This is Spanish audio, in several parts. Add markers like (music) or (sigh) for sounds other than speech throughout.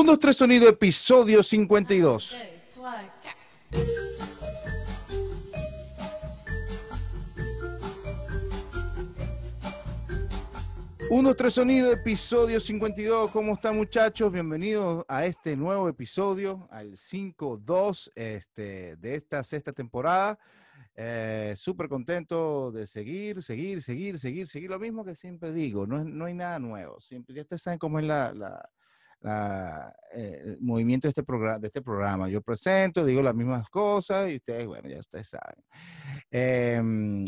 1, 2, 3 sonido, episodio 52. Uno, tres sonido, episodio 52. ¿Cómo están muchachos? Bienvenidos a este nuevo episodio, al 5-2 este, de esta sexta temporada. Eh, Súper contento de seguir, seguir, seguir, seguir, seguir. Lo mismo que siempre digo, no, no hay nada nuevo. Siempre, ya ustedes saben cómo es la, la, la, eh, el movimiento de este, programa, de este programa. Yo presento, digo las mismas cosas y ustedes, bueno, ya ustedes saben. Eh,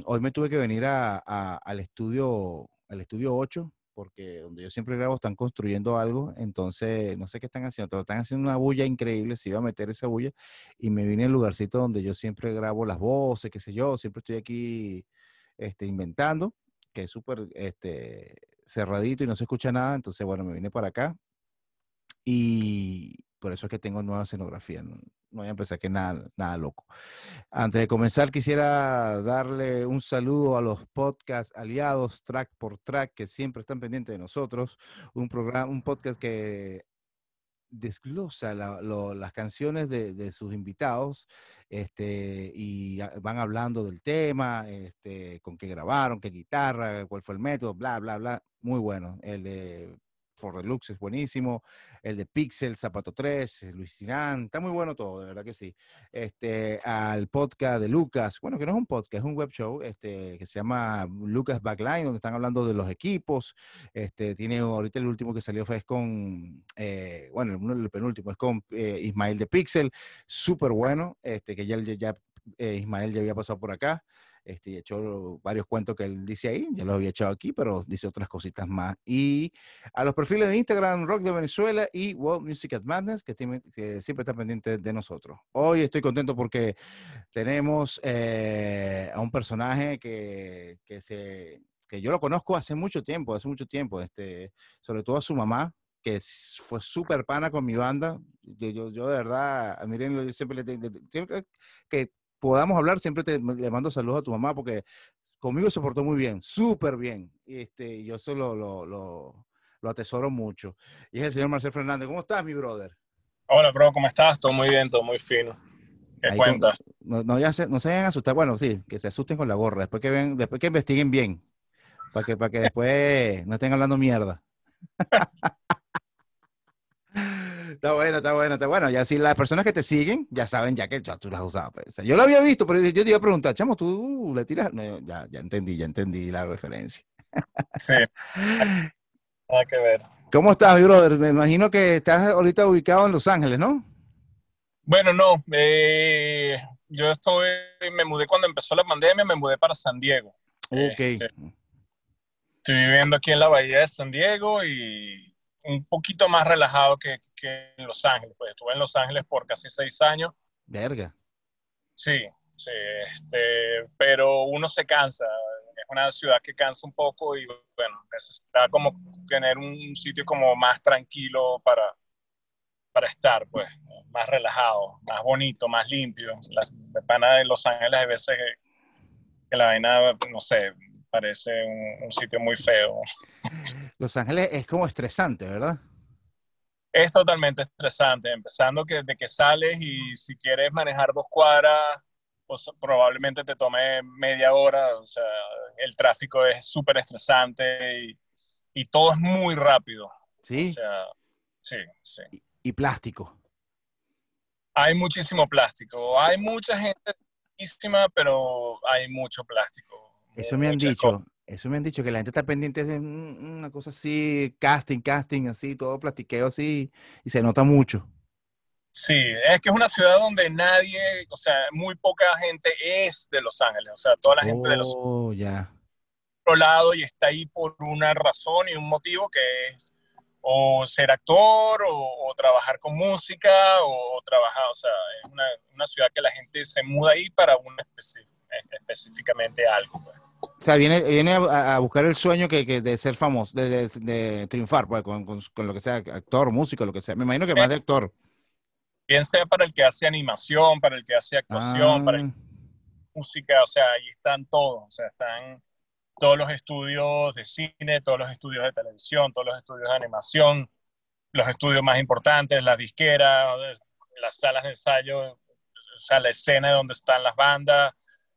hoy me tuve que venir a, a, al estudio, al estudio 8, porque donde yo siempre grabo están construyendo algo, entonces no sé qué están haciendo, pero están haciendo una bulla increíble, se iba a meter esa bulla y me vine al lugarcito donde yo siempre grabo las voces, qué sé yo, siempre estoy aquí este, inventando, que es súper este, cerradito y no se escucha nada, entonces bueno, me vine para acá y por eso es que tengo nueva escenografía. No, no voy a empezar que nada, nada loco. Antes de comenzar, quisiera darle un saludo a los podcast aliados Track por Track que siempre están pendientes de nosotros. Un programa, un podcast que desglosa la, lo, las canciones de, de, sus invitados este, y van hablando del tema, este, con qué grabaron, qué guitarra, cuál fue el método, bla, bla, bla. Muy bueno. El de For Relux es buenísimo, el de Pixel, Zapato 3, Luis Sinán, está muy bueno todo, de verdad que sí. Este, al podcast de Lucas, bueno, que no es un podcast, es un web show, este, que se llama Lucas Backline, donde están hablando de los equipos, este, tiene ahorita el último que salió fue con, eh, bueno, el, el, penúltimo es con eh, Ismael de Pixel, súper bueno, este, que ya, ya eh, Ismael ya había pasado por acá este, echó varios cuentos que él dice ahí, ya los había echado aquí, pero dice otras cositas más. Y a los perfiles de Instagram, Rock de Venezuela y World Music at Madness, que, que siempre están pendientes de nosotros. Hoy estoy contento porque tenemos eh, a un personaje que, que, se, que yo lo conozco hace mucho tiempo, hace mucho tiempo, este, sobre todo a su mamá, que fue súper pana con mi banda. Yo, yo, yo de verdad, miren, yo siempre le siempre que podamos hablar, siempre te, le mando saludos a tu mamá porque conmigo se portó muy bien, súper bien. Este, yo eso lo, lo, lo, lo, atesoro mucho. Y es el señor Marcel Fernández. ¿Cómo estás, mi brother? Hola, bro, ¿cómo estás? Todo muy bien, todo muy fino. ¿Qué Ahí cuentas? Con, no, no, ya se, no se vayan a asustar. Bueno, sí, que se asusten con la gorra. Después que, ven, después que investiguen bien. Para que, para que después no estén hablando mierda. (laughs) Está bueno, está bueno, está bueno. Ya si las personas que te siguen ya saben ya que ya tú las usado. Pues. yo lo había visto, pero yo te iba a preguntar, chamo, tú le tiras. No, ya, ya entendí, ya entendí la referencia. Sí. Nada que ver. ¿Cómo estás, mi brother? Me imagino que estás ahorita ubicado en Los Ángeles, ¿no? Bueno, no. Eh, yo estoy, me mudé cuando empezó la pandemia, me mudé para San Diego. Ok. Este, estoy viviendo aquí en la bahía de San Diego y un poquito más relajado que, que, en Los Ángeles. Pues estuve en Los Ángeles por casi seis años. Verga. Sí, sí, este, pero uno se cansa. Es una ciudad que cansa un poco y bueno, necesita como tener un sitio como más tranquilo para, para estar, pues, más relajado, más bonito, más limpio. La, la pana de Los Ángeles hay veces que, que la vaina, no sé, parece un, un, sitio muy feo. (laughs) Los Ángeles es como estresante, ¿verdad? Es totalmente estresante, empezando que desde que sales y si quieres manejar dos cuadras, pues probablemente te tome media hora, o sea, el tráfico es súper estresante y, y, todo es muy rápido. Sí. O sea, sí, sí. Y, y plástico. Hay muchísimo plástico, hay mucha gente pero hay mucho plástico. Eso me han dicho, eso me han dicho, que la gente está pendiente de una cosa así, casting, casting, así, todo plastiqueo así, y se nota mucho. Sí, es que es una ciudad donde nadie, o sea, muy poca gente es de Los Ángeles, o sea, toda la gente oh, de Los Ángeles. ya. Otro lado y está ahí por una razón y un motivo que es o ser actor o, o trabajar con música o, o, trabajar, o sea, es una, una, ciudad que la gente se muda ahí para un específicamente algo. Pues. O sea, viene, viene a, a, buscar el sueño que, que de ser famoso, de, de, de triunfar, pues, con, con, con, lo que sea, actor, músico, lo que sea. Me imagino que más de actor. Bien sea para el que hace animación, para el que hace actuación, ah. para el música, o sea, ahí están todos, o sea, están todos los estudios de cine, todos los estudios de televisión, todos los estudios de animación, los estudios más importantes, las disqueras, las salas de ensayo, o sea, la escena donde están las bandas,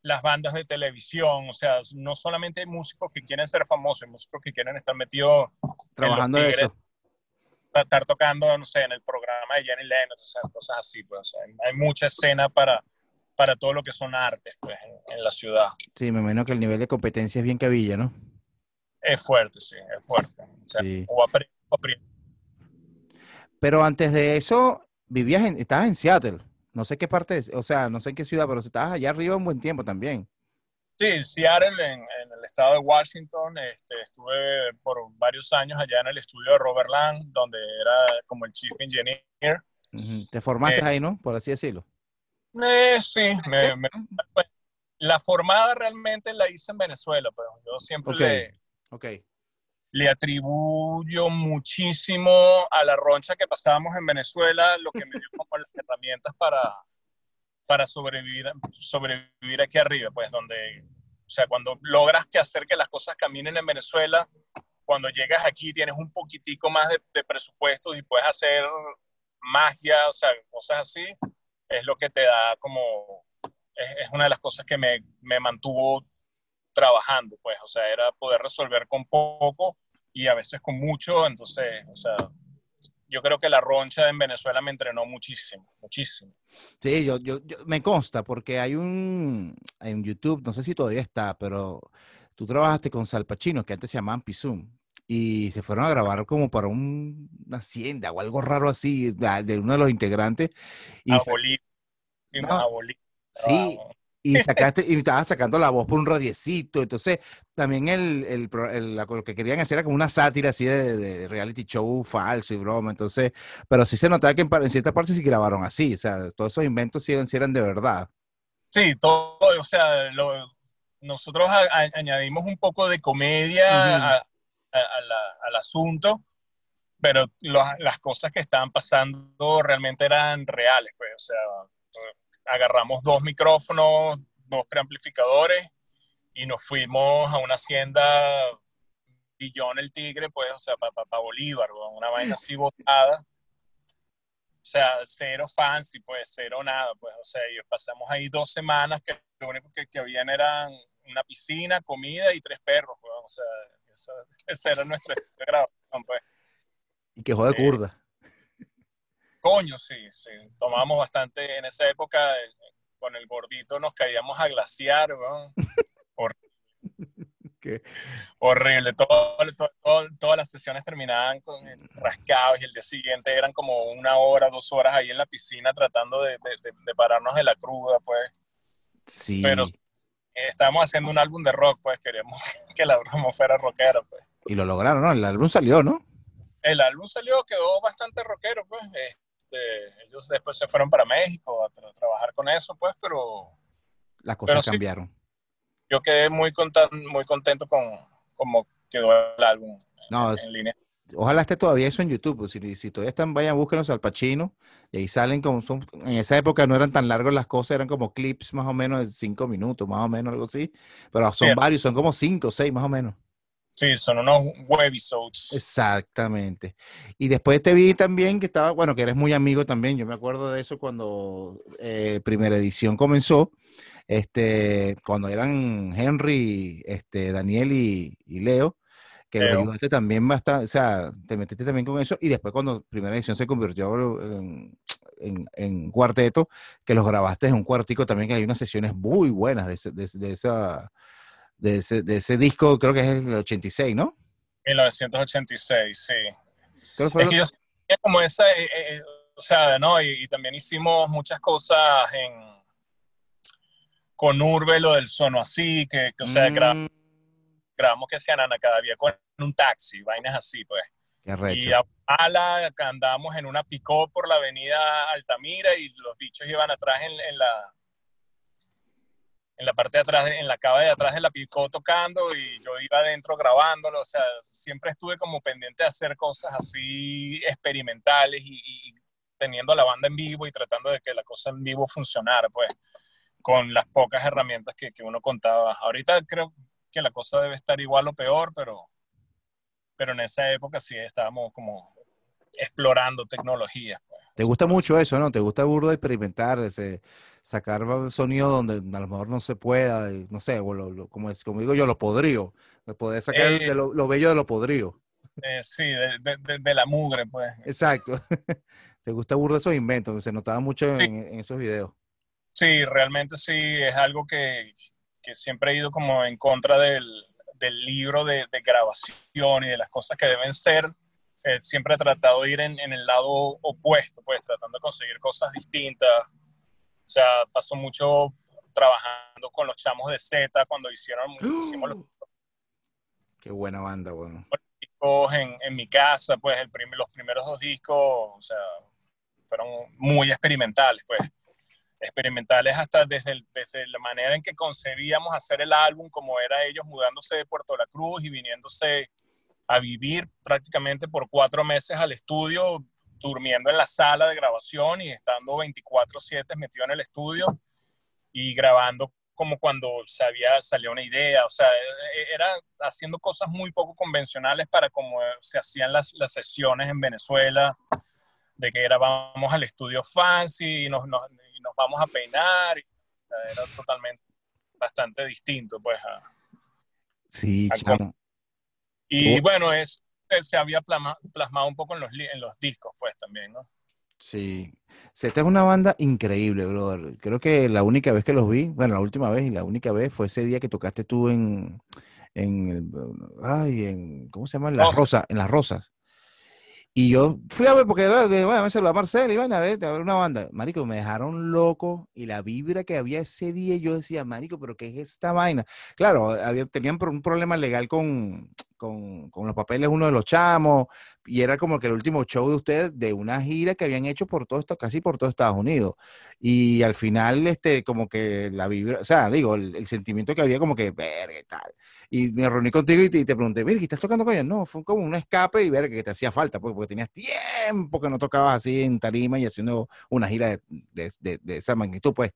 las bandas de televisión, o sea, no solamente hay músicos que quieren ser famosos, hay músicos que quieren estar metidos trabajando en, eso. Estar tocando, no sé, en el programa de Jenny Lennox, o sea, cosas así, pues, hay mucha escena para, para todo lo que son artes, pues, en, la ciudad. Sí, me imagino que el nivel de competencia es bien cabilla, ¿no? Es fuerte, sí, es fuerte. O sea, sí. Pero antes de eso, vivías en, estabas en Seattle. No sé qué parte, o sea, no sé en qué ciudad, pero estabas allá arriba un buen tiempo también. Sí, Seattle, en, el estado de Washington. Este, estuve por varios años allá en el estudio de Robert Lang, donde era como el chief engineer. Te formaste eh, ahí, ¿no? Por así decirlo. Eh, sí, la formada realmente la hice en Venezuela, pero yo siempre le, okay. Le atribuyo muchísimo a la roncha que pasábamos en Venezuela, lo que me dio como las herramientas para, para sobrevivir, sobrevivir aquí arriba, pues donde, o sea, cuando logras que hacer que las cosas caminen en Venezuela, cuando llegas aquí tienes un poquitico más de, de presupuesto y puedes hacer magia, o sea, cosas así, es lo que te da como, es, una de las cosas que me, me mantuvo trabajando, pues, o sea, era poder resolver con poco y a veces con mucho, entonces, o sea, yo creo que la roncha en Venezuela me entrenó muchísimo, muchísimo. Sí, yo, yo, me consta porque hay un, en YouTube, no sé si todavía está, pero tú trabajaste con Salpachino, que antes se llamaban Pizum, y se fueron a grabar como para una hacienda o algo raro así de, uno de los integrantes. Y a Sí, y sacaste, y estabas sacando la voz por un radiecito. Entonces, también el, el, lo que querían hacer era como una sátira así de, reality show falso y broma. Entonces, pero sí se notaba que en, en ciertas partes sí grabaron así. O sea, todos esos inventos sí eran, eran de verdad. Sí, todo, o sea, nosotros añadimos un poco de comedia al asunto, pero las cosas que estaban pasando realmente eran reales, pues, o sea, agarramos dos micrófonos, dos preamplificadores y nos fuimos a una hacienda Billón el Tigre, pues, o sea, para Bolívar, una vaina así botada. O sea, cero fancy, pues, cero nada, pues, o sea, y pasamos ahí dos semanas que lo único que, que habían eran una piscina, comida y tres perros, pues, o sea, ese (laughs) era nuestro (laughs) grabación, pues. Y que jode eh, curda. Coño, sí, sí. Tomamos bastante en esa época. Eh, con el gordito nos caíamos a glaciar, (laughs) Horrible. Horrible. todas las sesiones terminaban con rascados y el día siguiente eran como una hora, dos horas ahí en la piscina tratando de, pararnos de la cruda, pues. Sí. Pero estábamos haciendo un álbum de rock, pues queríamos (laughs) que la broma fuera rockera, pues. Y lo lograron, ¿no? El álbum salió, ¿no? El álbum salió, quedó bastante rockero, pues. Este, ellos después se fueron para México a, trabajar con eso, pues, pero... Las cosas cambiaron. yo quedé muy, muy contento con cómo quedó el álbum en, línea. Ojalá esté todavía eso en YouTube. Pues, si, si todavía están, vayan, búsquenlos al Pachino. Y ahí salen como son. En esa época no eran tan largos las cosas, eran como clips más o menos de cinco minutos, más o menos, algo así. Pero son varios, son como cinco o seis más o menos. Sí, son unos webisodes. Exactamente. Y después te vi también que estaba, bueno, que eres muy amigo también. Yo me acuerdo de eso cuando eh, primera edición comenzó. Este, cuando eran Henry, este, Daniel y, Leo, que lo ayudaste también bastante, o sea, te metiste también con eso. Y después cuando primera edición se convirtió en, en, cuarteto, que los grabaste en un cuartico también, que hay unas sesiones muy buenas de, de, de esa de ese, de ese disco, creo que es el 86, ¿no? 1986, sí. es que yo como esa, eh, eh, o sea, ¿no? Y, también hicimos muchas cosas en con Urbe, lo del sono así, que, o sea, mm. grabamos que sean Ana cada día con un taxi, vainas así, pues. y a Ala andábamos en una picó por la avenida Altamira y los bichos iban atrás en la en la parte de atrás, en la cava de atrás de la picó tocando y yo iba adentro grabándolo, o sea, siempre estuve como pendiente de hacer cosas así experimentales y, teniendo la banda en vivo y tratando de que la cosa en vivo funcionara, pues, con las pocas herramientas que, que uno contaba. Ahorita creo que la cosa debe estar igual o peor, pero, pero en esa época sí estábamos como explorando tecnologías. Pues. ¿Te gusta mucho eso, no? ¿Te gusta burdo experimentar, ese, sacar sonido donde a lo mejor no se pueda, no sé, como, es, como digo yo, lo podrío, poder sacar de lo, bello de lo podrío. sí, de, la mugre, pues. Exacto. (laughs) ¿Te gusta burdo esos inventos? Se notaba mucho en esos videos. Sí, realmente sí, es algo que, siempre he ido como en contra del, libro de, grabación y de las cosas que deben ser. siempre he tratado de ir en, el lado opuesto, pues tratando de conseguir cosas distintas. O sea, pasó mucho trabajando con los chamos de Z cuando hicieron muchísimo los, (gasps) Qué buena banda, bueno. En, en mi casa, pues el los primeros dos discos, o sea, fueron muy experimentales, pues experimentales hasta desde, desde la manera en que concebíamos hacer el álbum, como era ellos mudándose de Puerto La Cruz y viniéndose a vivir prácticamente por cuatro meses al estudio, durmiendo en la sala de grabación y estando 24/7 metido en el estudio y grabando como cuando sabía, salía una idea, o sea, e, e, era haciendo cosas muy poco convencionales para como se hacían las, las sesiones en Venezuela, de que grabábamos al estudio fancy y nos, nos, nos vamos a peinar. Era totalmente bastante distinto, pues. sí, Y bueno, es, se había plasmado un poco en los, en los discos, pues también, ¿no? Sí. Esta es una banda increíble, brother. Creo que la única vez que los vi, bueno, la última vez y la única vez fue ese día que tocaste tú en, en, ay, en, ¿cómo se llama? En las rosas, en las rosas. Y yo fui a ver, porque de, bueno, a a Marcel, y van a ver, a ver una banda. Marico, me dejaron loco y la vibra que había ese día, yo decía, Marico, pero ¿qué es esta vaina? Claro, había, tenían un problema legal con, con, con, los papeles uno de los chamos, y era como que el último show de ustedes de una gira que habían hecho por todo esto, casi por todo Estados Unidos. Y al final, este, como que la vibra, o sea, digo, el, sentimiento que había como que, verga, tal. Y me reuní contigo y te, y te pregunté, verga, ¿estás tocando con ellos? No, fue como un escape y ver que te hacía falta, pues, porque tenías tiempo que no tocabas así en tarima y haciendo una gira de, de, de esa magnitud, pues.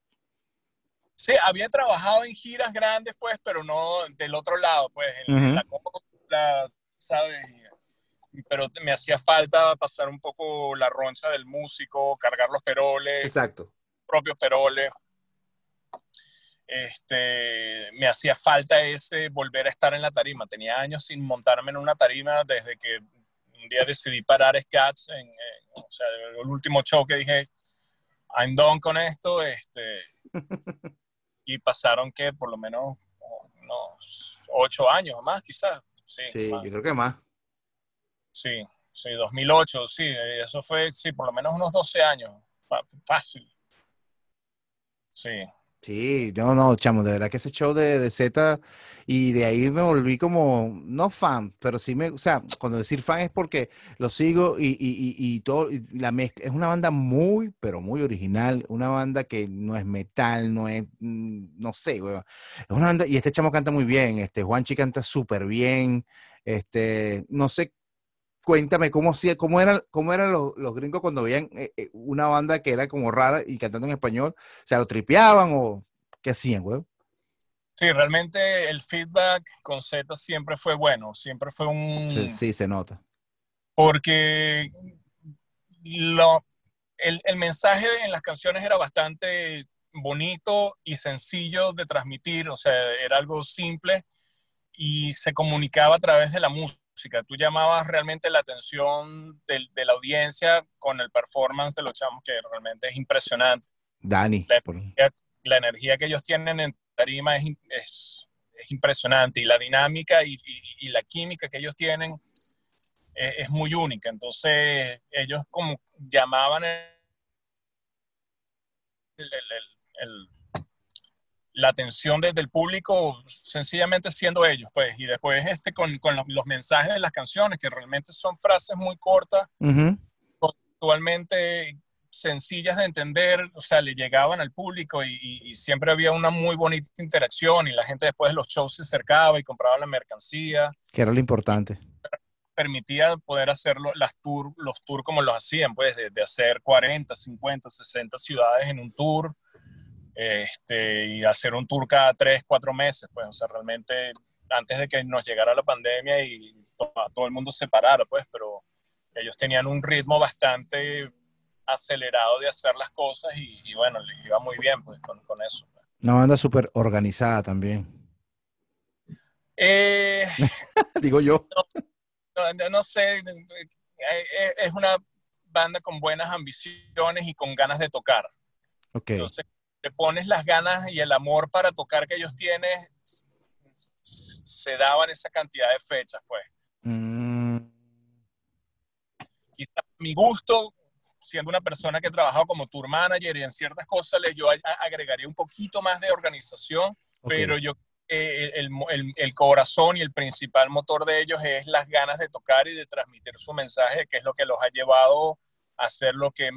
Sí, había trabajado en giras grandes, pues, pero no del otro lado, pues, en, la ¿sabes? Pero me hacía falta pasar un poco la roncha del músico, cargar los peroles. Exacto. Propios peroles. Este, me hacía falta ese volver a estar en la tarima. Tenía años sin montarme en una tarima desde que un día decidí parar Scats, en, o sea, el último show que dije, I'm done con esto, este, (laughs) y pasaron que por lo menos unos ocho años o más quizás, Sí, yo creo que más. Sí, sí, 2008, sí, eso fue, sí, por lo menos unos 12 años. Fácil. Sí. Sí, no, no, chamo, de verdad que ese show de, de Z y de ahí me volví como, no fan, pero sí me, o sea, cuando decir fan es porque lo sigo y, y, y, todo, la mezcla, es una banda muy, pero muy original, una banda que no es metal, no es, mm, no sé, weón. es una banda, y este chamo canta muy bien, este, Juanchi canta súper bien, este, no sé cuéntame cómo, cómo eran, cómo eran los, los gringos cuando veían eh, eh, una banda que era como rara y cantando en español. O sea, ¿lo tripeaban o qué hacían, güey? Sí, realmente el feedback con Z siempre fue bueno, siempre fue un... Sí, se nota. Porque lo, el, el mensaje en las canciones era bastante bonito y sencillo de transmitir, o sea, era algo simple y se comunicaba a través de la música Tú llamabas realmente la atención de, la audiencia con el performance de los chamos, que realmente es impresionante. Dani. La, energía, que ellos tienen en tarima es, es, impresionante y la dinámica y, la química que ellos tienen es, muy única. Entonces, ellos como llamaban el la atención desde el público sencillamente siendo ellos, pues, y después este con, con los, mensajes de las canciones, que realmente son frases muy cortas, actualmente sencillas de entender, o sea, le llegaban al público y, siempre había una muy bonita interacción y la gente después de los shows se acercaba y compraba la mercancía. Que era lo importante. Permitía poder hacer las tour, los tours como los hacían, pues, de, de hacer 40, 50, 60 ciudades en un tour este, y hacer un tour cada tres, cuatro meses, pues, o sea, realmente antes de que nos llegara la pandemia y todo, el mundo se parara, pues, pero ellos tenían un ritmo bastante acelerado de hacer las cosas y, bueno, les iba muy bien pues con, con eso. Una banda súper organizada también. Eh, (laughs) Digo yo. No, no, sé, eh, eh, es una banda con buenas ambiciones y con ganas de tocar. Okay. Entonces, le pones las ganas y el amor para tocar que ellos tienen, se daban esa cantidad de fechas, pues. Mm. Quizá mi gusto, siendo una persona que he trabajado como tour manager y en ciertas cosas, yo agregaría un poquito más de organización, pero yo eh, el, el, el, corazón y el principal motor de ellos es las ganas de tocar y de transmitir su mensaje, que es lo que los ha llevado a hacer lo que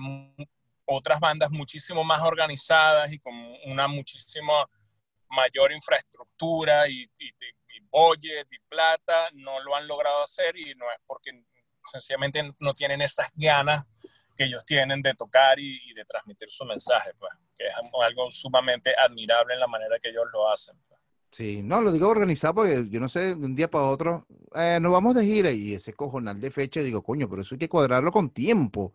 otras bandas muchísimo más organizadas y con una muchísima mayor infraestructura y, y, y budget y plata no lo han logrado hacer y no es porque sencillamente no tienen esas ganas que ellos tienen de tocar y, y, de transmitir su mensaje, pues, que es algo sumamente admirable en la manera que ellos lo hacen. Pues. Sí, no, lo digo organizado porque yo no sé, de un día para otro, eh, nos vamos de gira y ese cojonal de fecha, digo, coño, pero eso hay que cuadrarlo con tiempo.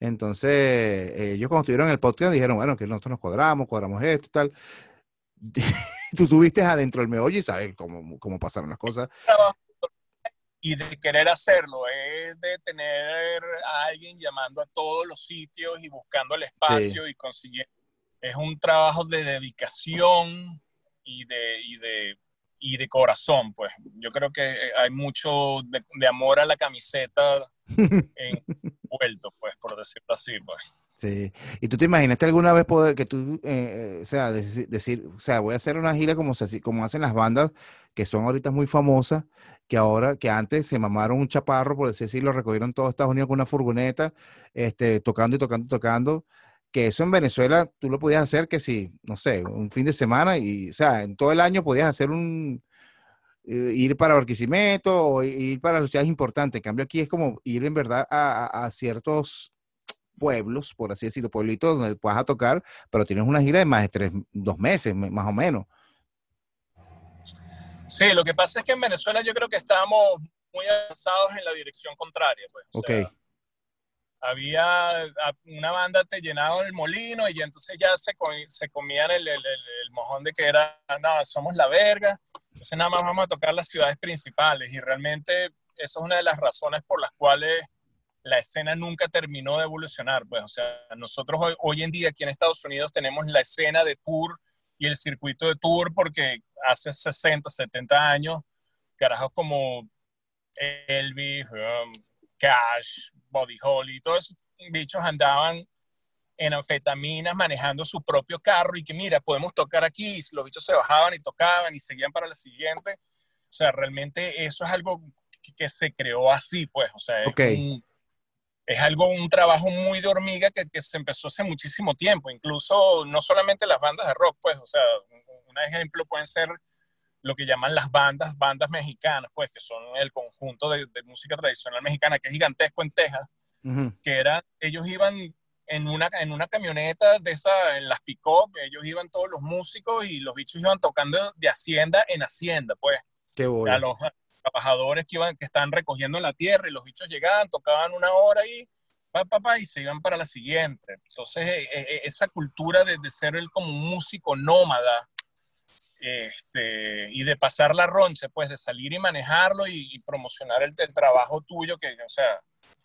Entonces, eh, ellos cuando estuvieron en el podcast dijeron, bueno, que nosotros nos cuadramos, cuadramos esto y tal. (laughs) Tú estuviste adentro del meollo y sabes cómo, cómo pasaron las cosas. Y de querer hacerlo, es de tener a alguien llamando a todos los sitios y buscando el espacio sí. y consiguiendo. Es un trabajo de dedicación y de, y de, y de corazón, pues. Yo creo que hay mucho de, de amor a la camiseta (laughs) envuelto, pues, por decirlo así, pues. Sí. ¿Y tú te imaginaste alguna vez poder que tú, eh, o sea, decir, decir, o sea, voy a hacer una gira como, se, como hacen las bandas que son ahorita muy famosas, que ahora, que antes se mamaron un chaparro, por decirlo, recogieron todo Estados Unidos con una furgoneta, este, tocando y tocando y tocando, que eso en Venezuela tú lo podías hacer que si, no sé, un fin de semana y, o sea, en todo el año podías hacer un, ir para Barquisimeto o ir para las ciudades importantes. En cambio aquí es como ir en verdad a, a, a ciertos pueblos, por así decirlo, pueblitos donde puedas tocar, pero tienes una gira de más de tres, dos meses, más o menos. Sí, lo que pasa es que en Venezuela yo creo que estábamos muy avanzados en la dirección contraria. Pues. Ok. O sea, había una banda te llenaba el molino y entonces ya se, se comían el, el, el, el, mojón de que era, no, somos la verga, entonces nada más vamos a tocar las ciudades principales y realmente eso es una de las razones por las cuales la escena nunca terminó de evolucionar. Pues, o sea, nosotros hoy, en día aquí en Estados Unidos tenemos la escena de tour y el circuito de tour porque hace 60, 70 años, carajos como Elvis, um, Cash, Body Holly, todos esos bichos andaban en anfetaminas manejando su propio carro y que mira, podemos tocar aquí, y los bichos se bajaban y tocaban y seguían para la siguiente. O sea, realmente eso es algo que, que se creó así, pues, o sea, okay. es un, es algo, un trabajo muy de hormiga que, que, se empezó hace muchísimo tiempo, incluso no solamente las bandas de rock, pues, o sea, un ejemplo pueden ser lo que llaman las bandas, bandas mexicanas, pues, que son el conjunto de, de música tradicional mexicana, que es gigantesco en Texas, uh -huh. que era, ellos iban en una, en una camioneta de esa, en las pick-up, ellos iban todos los músicos y los bichos iban tocando de hacienda en hacienda, pues. Qué bueno. A los, trabajadores que iban, que estaban recogiendo en la tierra y los bichos llegaban, tocaban una hora y pa, pa, pa, y se iban para la siguiente. Entonces, eh, eh, esa cultura de, de, ser el como un músico nómada este, y de pasar la roncha, pues de salir y manejarlo y, y promocionar el, el, trabajo tuyo, que, o sea,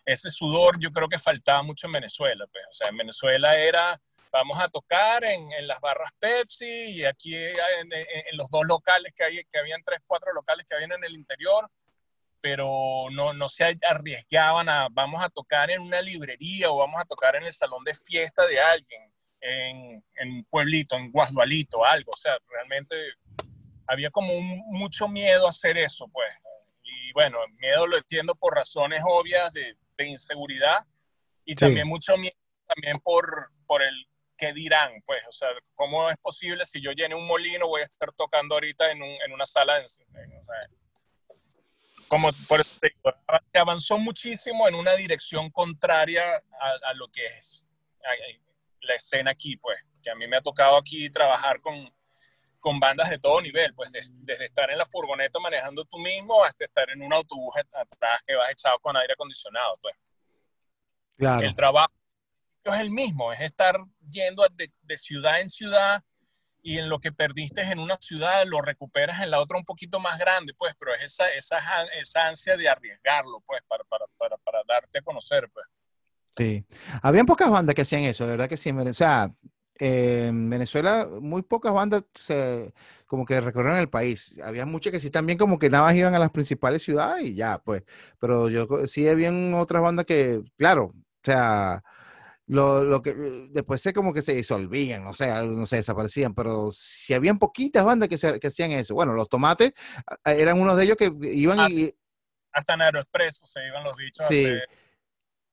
ese sudor yo creo que faltaba mucho en Venezuela, pues, o sea, en Venezuela era vamos a tocar en, en, las barras Pepsi y aquí en, en, en, los dos locales que hay, que habían tres, cuatro locales que habían en el interior, pero no, no se arriesgaban a, vamos a tocar en una librería o vamos a tocar en el salón de fiesta de alguien, en, un pueblito, en Guasdualito, algo, o sea, realmente había como un, mucho miedo a hacer eso, pues, y bueno, miedo lo entiendo por razones obvias de, de inseguridad y sí. también mucho miedo también por, por el qué dirán, pues, o sea, ¿cómo es posible si yo llene un molino voy a estar tocando ahorita en, un, en una sala de, o sea, como por eso se avanzó muchísimo en una dirección contraria a, a lo que es a, a la escena aquí, pues, que a mí me ha tocado aquí trabajar con, con bandas de todo nivel, pues desde, desde estar en la furgoneta manejando tú mismo hasta estar en un autobús atrás que vas echado con aire acondicionado, pues. Claro. El trabajo es el mismo, es estar yendo de, de ciudad en ciudad y en lo que perdiste en una ciudad lo recuperas en la otra un poquito más grande, pues, pero es esa, esa, esa ansia de arriesgarlo, pues, para, para, para, para darte a conocer, pues. Sí. Habían pocas bandas que hacían eso, de verdad que sí. O sea, eh, en Venezuela muy pocas bandas se, como que recorrieron el país. Había muchas que sí también como que nada más iban a las principales ciudades y ya, pues. Pero yo sí habían otras bandas que, claro, o sea, lo, lo que después se como que se disolvían, no sé, no sé, desaparecían, pero si habían poquitas bandas que, se, que hacían eso. Bueno, los tomates eran unos de ellos que iban Ah, y, Hasta en Aeroexpreso se iban los bichos Sí. a hacer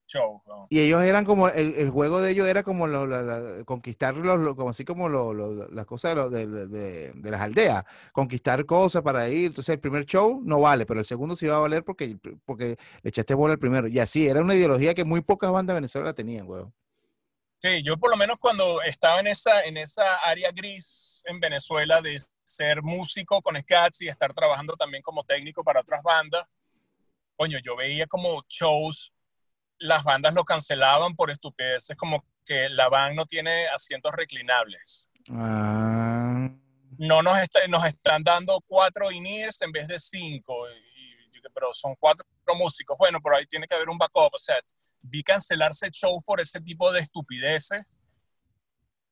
show. ¿no? y ellos eran como, el, el juego de ellos era como lo, la- la- conquistar los, lo- como así como lo- lo- las cosas de, de- de- las aldeas, conquistar cosas para ir. Entonces el primer show no vale, pero el segundo sí va a valer porque, porque le echaste bola al primero. Y así, era una ideología que muy pocas bandas de Venezuela la tenían, weón. Sí, yo por lo menos cuando estaba en esa, en esa área gris en Venezuela de ser músico con Scats y estar trabajando también como técnico para otras bandas, coño, yo veía como shows, las bandas lo cancelaban por estupideces como que la van no tiene asientos reclinables. Ah, No nos, está- nos están dando cuatro in-ears en vez de cinco, y, pero son cuatro músicos. Bueno, por ahí tiene que haber un backup. O sea, vi cancelarse show por ese tipo de estupideces.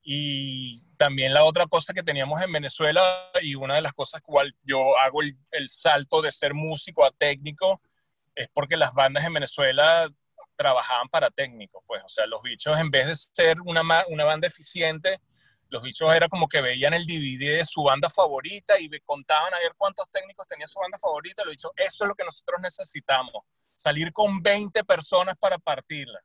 Y también la otra cosa que teníamos en Venezuela, y una de las cosas cual yo hago el, el salto de ser músico a técnico, es porque las bandas en Venezuela trabajaban para técnicos, pues, o sea, los bichos en vez de ser una, una banda eficiente, los bichos era como que veían el DVD de su banda favorita y ve- contaban a ver cuántos técnicos tenía su banda favorita, los bichos, eso es lo que nosotros necesitamos, salir con 20 personas para partirla.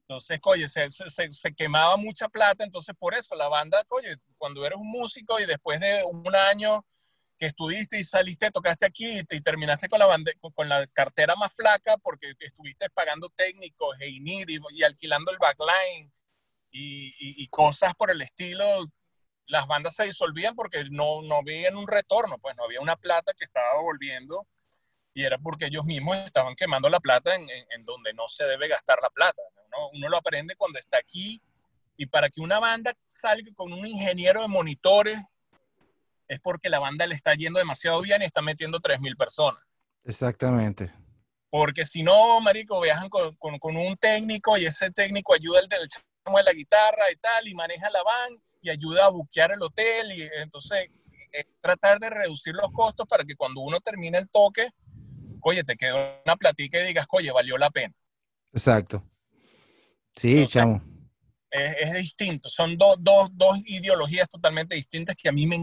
Entonces, oye, se- se- se quemaba mucha plata, entonces por eso la banda, oye, cuando eres un músico y después de un año que estuviste y saliste, tocaste aquí y, te- y terminaste con la, bande- con, la cartera más flaca porque estuviste pagando técnicos e INIR y, y alquilando el backline y, y- y cosas por el estilo, las bandas se disolvían porque no, no veían un retorno, pues no había una plata que estaba volviendo y era porque ellos mismos estaban quemando la plata en, en- en donde no se debe gastar la plata. Uno lo aprende cuando está aquí y para que una banda salga con un ingeniero de monitores es porque la banda le está yendo demasiado bien y está metiendo 3.000 personas. exactamente. Porque si no, marico, viajan con, con- con un técnico y ese técnico ayuda al del chamo de la guitarra y tal, y maneja la van y ayuda a buquear el hotel. Y entonces, es tratar de reducir los costos para que cuando uno termine el toque, oye, te quede una platica y digas, oye, valió la pena. Exacto. Sí, Entonces, chamo. Es, es distinto. Son dos ideologías totalmente distintas que a mí me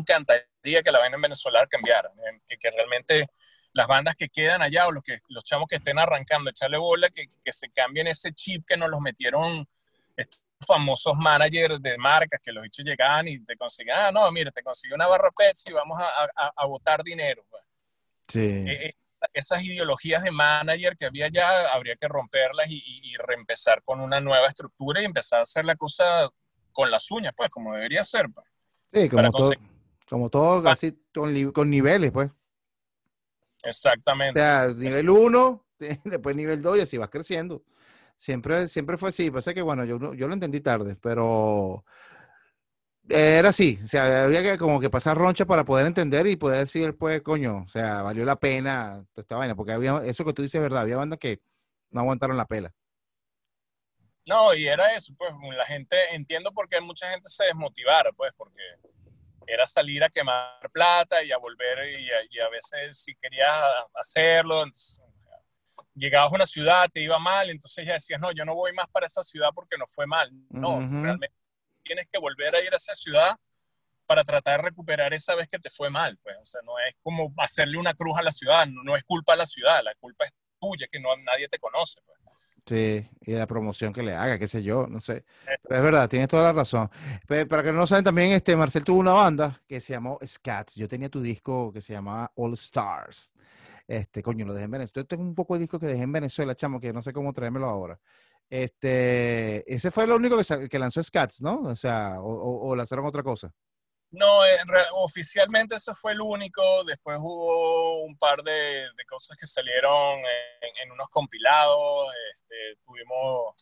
encantaría que la vaina en Venezuela cambiara. eh, Que, que realmente las bandas que quedan allá o los, que, los chamos que estén arrancando, echarle bola, que, que se cambien ese chip que nos los metieron estos famosos managers de marcas que los bichos llegaban y te consiguen, ah, no, mira, te consigo una barra Pepsi, vamos a, a, a botar dinero. pues. Sí. Eh, eh, esas ideologías de manager que había ya, habría que romperlas y, y- y reempezar con una nueva estructura y empezar a hacer la cosa con las uñas, pues, como debería ser. pues. Sí, para como todo, conseguir- como todo Pa- así con, niveles, pues. O Exactamente. sea, nivel 1, (laughs) después nivel 2 y así vas creciendo. Siempre, siempre fue así. Pasa que, bueno, yo, yo lo entendí tarde, pero era así. O sea, habría que como que pasar roncha para poder entender y poder decir, pues, coño, o sea, valió la pena toda esta vaina, porque había, eso que tú dices es verdad, había bandas que no aguantaron la pela. No, y era eso, pues, la gente, entiendo por qué mucha gente se desmotivara, pues, porque era salir a quemar plata y a volver y a, y a veces si querías hacerlo, entonces, llegabas a una ciudad, te iba mal, entonces ya decías, no, yo no voy más para esa ciudad porque no fue mal. No, realmente tienes que volver a ir a esa ciudad para tratar de recuperar esa vez que te fue mal, pues, o sea, no es como hacerle una cruz a la ciudad, no, no es culpa de la ciudad, la culpa es tuya, que no, nadie te conoce, pues. Sí, y la promoción que le haga, qué sé yo, no sé. Pero es verdad, tienes toda la razón. Pe- para que no lo saben, también este Marcel tuvo una banda que se llamó Scats. Yo tenía tu disco que se llamaba All Stars. Este, coño, lo dejé en Venezuela. Yo tengo un poco de disco que dejé en Venezuela, chamo, que no sé cómo traérmelo ahora. Este, ese fue lo único que, lanzó Scats, ¿no? O sea, o, o- o lanzaron otra cosa. No, oficialmente eso fue el único. Después hubo un par de, cosas que salieron en, unos compilados. Este, tuvimos,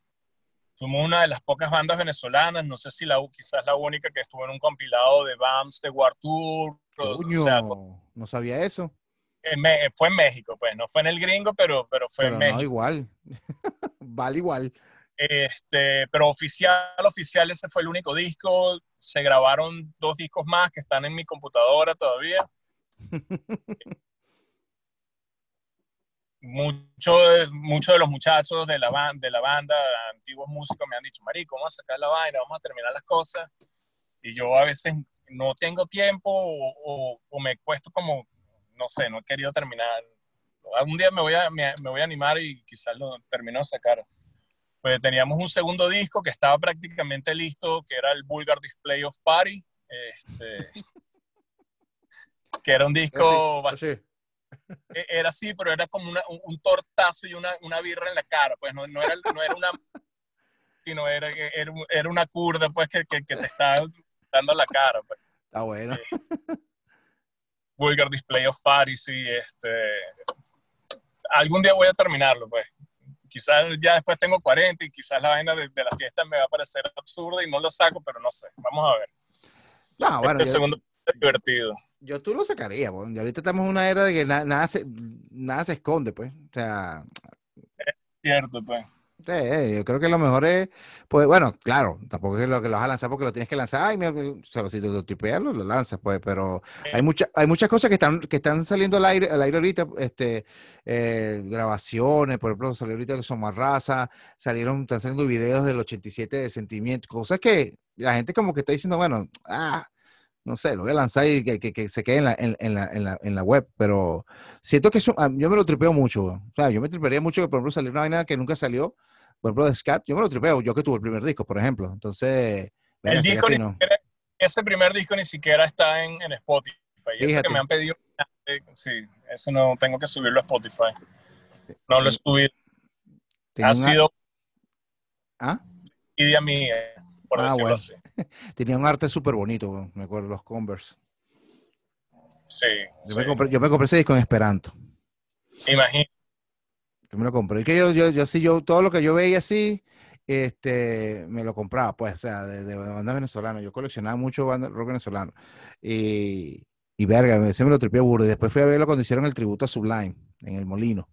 fuimos una de las pocas bandas venezolanas, no sé si la quizás la única que estuvo en un compilado de BAMS de War Tour. no sabía eso. fue en México, pues, no fue en el gringo, pero, pero fue en México. No, igual. (laughs) vale igual. Este, pero oficial, oficial, ese fue el único disco. Se grabaron dos discos más que están en mi computadora todavía. (laughs) Muchos mucho de los muchachos de la, de la banda, antiguos músicos, me han dicho, Marico, vamos a sacar la vaina, vamos a terminar las cosas. Y yo a veces no tengo tiempo o, me he puesto como, no sé, no he querido terminar. Algún día me voy a, me, me voy a animar y quizás lo termino de sacar pues teníamos un segundo disco que estaba prácticamente listo, que era el Vulgar Display of Party, este, que era un disco... E, era así, pero era como un, tortazo y una, una, birra en la cara, pues no, no, era, no era una... sino era, era, una curda, pues, que, que, te estaba dando la cara. Pues. Está bueno. Eh, vulgar Display of Party, sí, este... Algún día voy a terminarlo, pues quizás ya después tengo 40 y quizás la vaina de, la fiesta me va a parecer absurda y no lo saco, pero no sé, vamos a ver. No, bueno, este segundo es divertido. Yo tú lo sacaría, y ahorita estamos en una era de que nada, se, nada se esconde, pues. O sea. Es cierto, pues. Sí, yo creo que lo mejor es, pues bueno, claro, tampoco es lo que lo vas a lanzar porque lo tienes que lanzar, ay, solo si lo tripeas lo, lanzas, pues, pero hay muchas hay muchas cosas que están que están saliendo al aire al aire ahorita, este eh, grabaciones, por ejemplo, salió ahorita el Raza, salieron están saliendo videos del 87 de sentimiento, cosas que la gente como que está diciendo, bueno, ah, no sé, lo voy a lanzar y que, que, se quede en la, en, la, en, la, en la web, pero siento que eso, ah, yo me lo tripeo mucho, o sea, yo me tripearía mucho que por ejemplo saliera una vaina que nunca salió, por ejemplo, de Scat, yo me lo tripeo, yo que tuve el primer disco, por ejemplo. Entonces, el disco ese primer disco ni siquiera está en, en Spotify. Y eso que me han pedido, sí, eso no tengo que subirlo a Spotify. No lo he subido. Ha sido ¿Ah? idea mía, por ah, decirlo así. (laughs) Tenía un arte súper bonito, me acuerdo, los Converse. Sí. Yo, Me compré, yo me compré ese disco en Esperanto. Imagínate. Yo me lo compré. Y que yo, yo, yo sí, yo, todo lo que yo veía así, este, me lo compraba, pues, o sea, de, de banda venezolana. Yo coleccionaba mucho banda rock venezolano. Y, y verga, ese me lo tripié burro. Y después fui a verlo cuando hicieron el tributo a Sublime, en el Molino.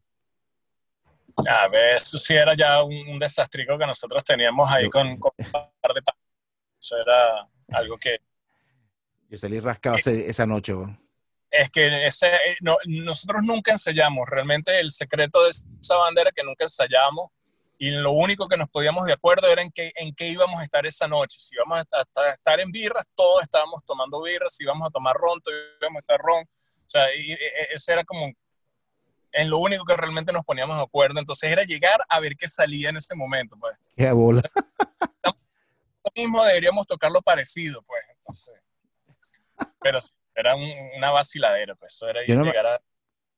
A ver, eso sí era ya un, desastrico que nosotros teníamos ahí con, (laughs) con, un par de Eso era algo que... Yo salí rascado esa noche, es que ese, eh, no, nosotros nunca ensayamos. Realmente el secreto de esa banda era que nunca ensayamos y lo único que nos podíamos de acuerdo era en qué, en qué íbamos a estar esa noche. Si íbamos a, estar en birras, todos estábamos tomando birras. Si íbamos a tomar ron, todos íbamos a estar ron. O sea, y, ese era como en lo único que realmente nos poníamos de acuerdo. Entonces era llegar a ver qué salía en ese momento. Pues. Qué bola. lo mismo deberíamos tocar lo parecido, pues. Entonces, (laughs) pero sí era una vaciladera, pues eso era yo no, llegar a...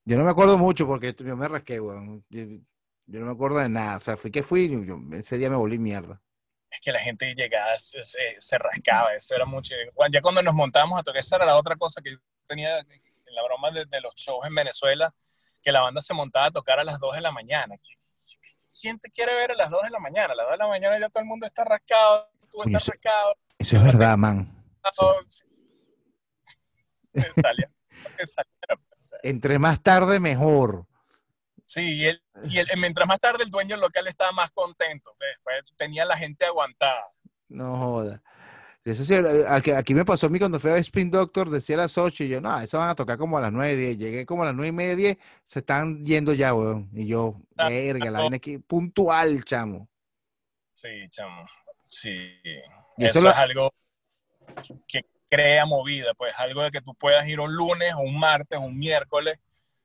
Yo no me acuerdo mucho porque yo me rasqué, weón. Yo, no me acuerdo de nada. O sea, fui que fui, yo, ese día me volví mierda. Es que la gente llegaba, se, se, rascaba, eso era mucho. Ya cuando nos montábamos a tocar, esa era la otra cosa que yo tenía en la broma de, los shows en Venezuela, que la banda se montaba a tocar a las 2 de la mañana. ¿Quién te quiere ver a las 2 de la mañana? A las 2 de la mañana ya todo el mundo está rascado, tú estás rascado. Eso es verdad, man. Entre más tarde, mejor. Sí, y, el, y mientras más tarde el dueño local estaba más contento, tenía la gente aguantada. No joda. Eso sí, aquí, me pasó a mí cuando fui a Spin Doctor, decía a las 8 y yo, no, eso van a tocar como a las 9, 10. Llegué como a las 9 y media, 10, se están yendo ya, weón. Y yo, ah, verga, la ven aquí, puntual, chamo. Sí, chamo, sí. eso, es algo que crea movida, pues algo de que tú puedas ir un lunes un martes un miércoles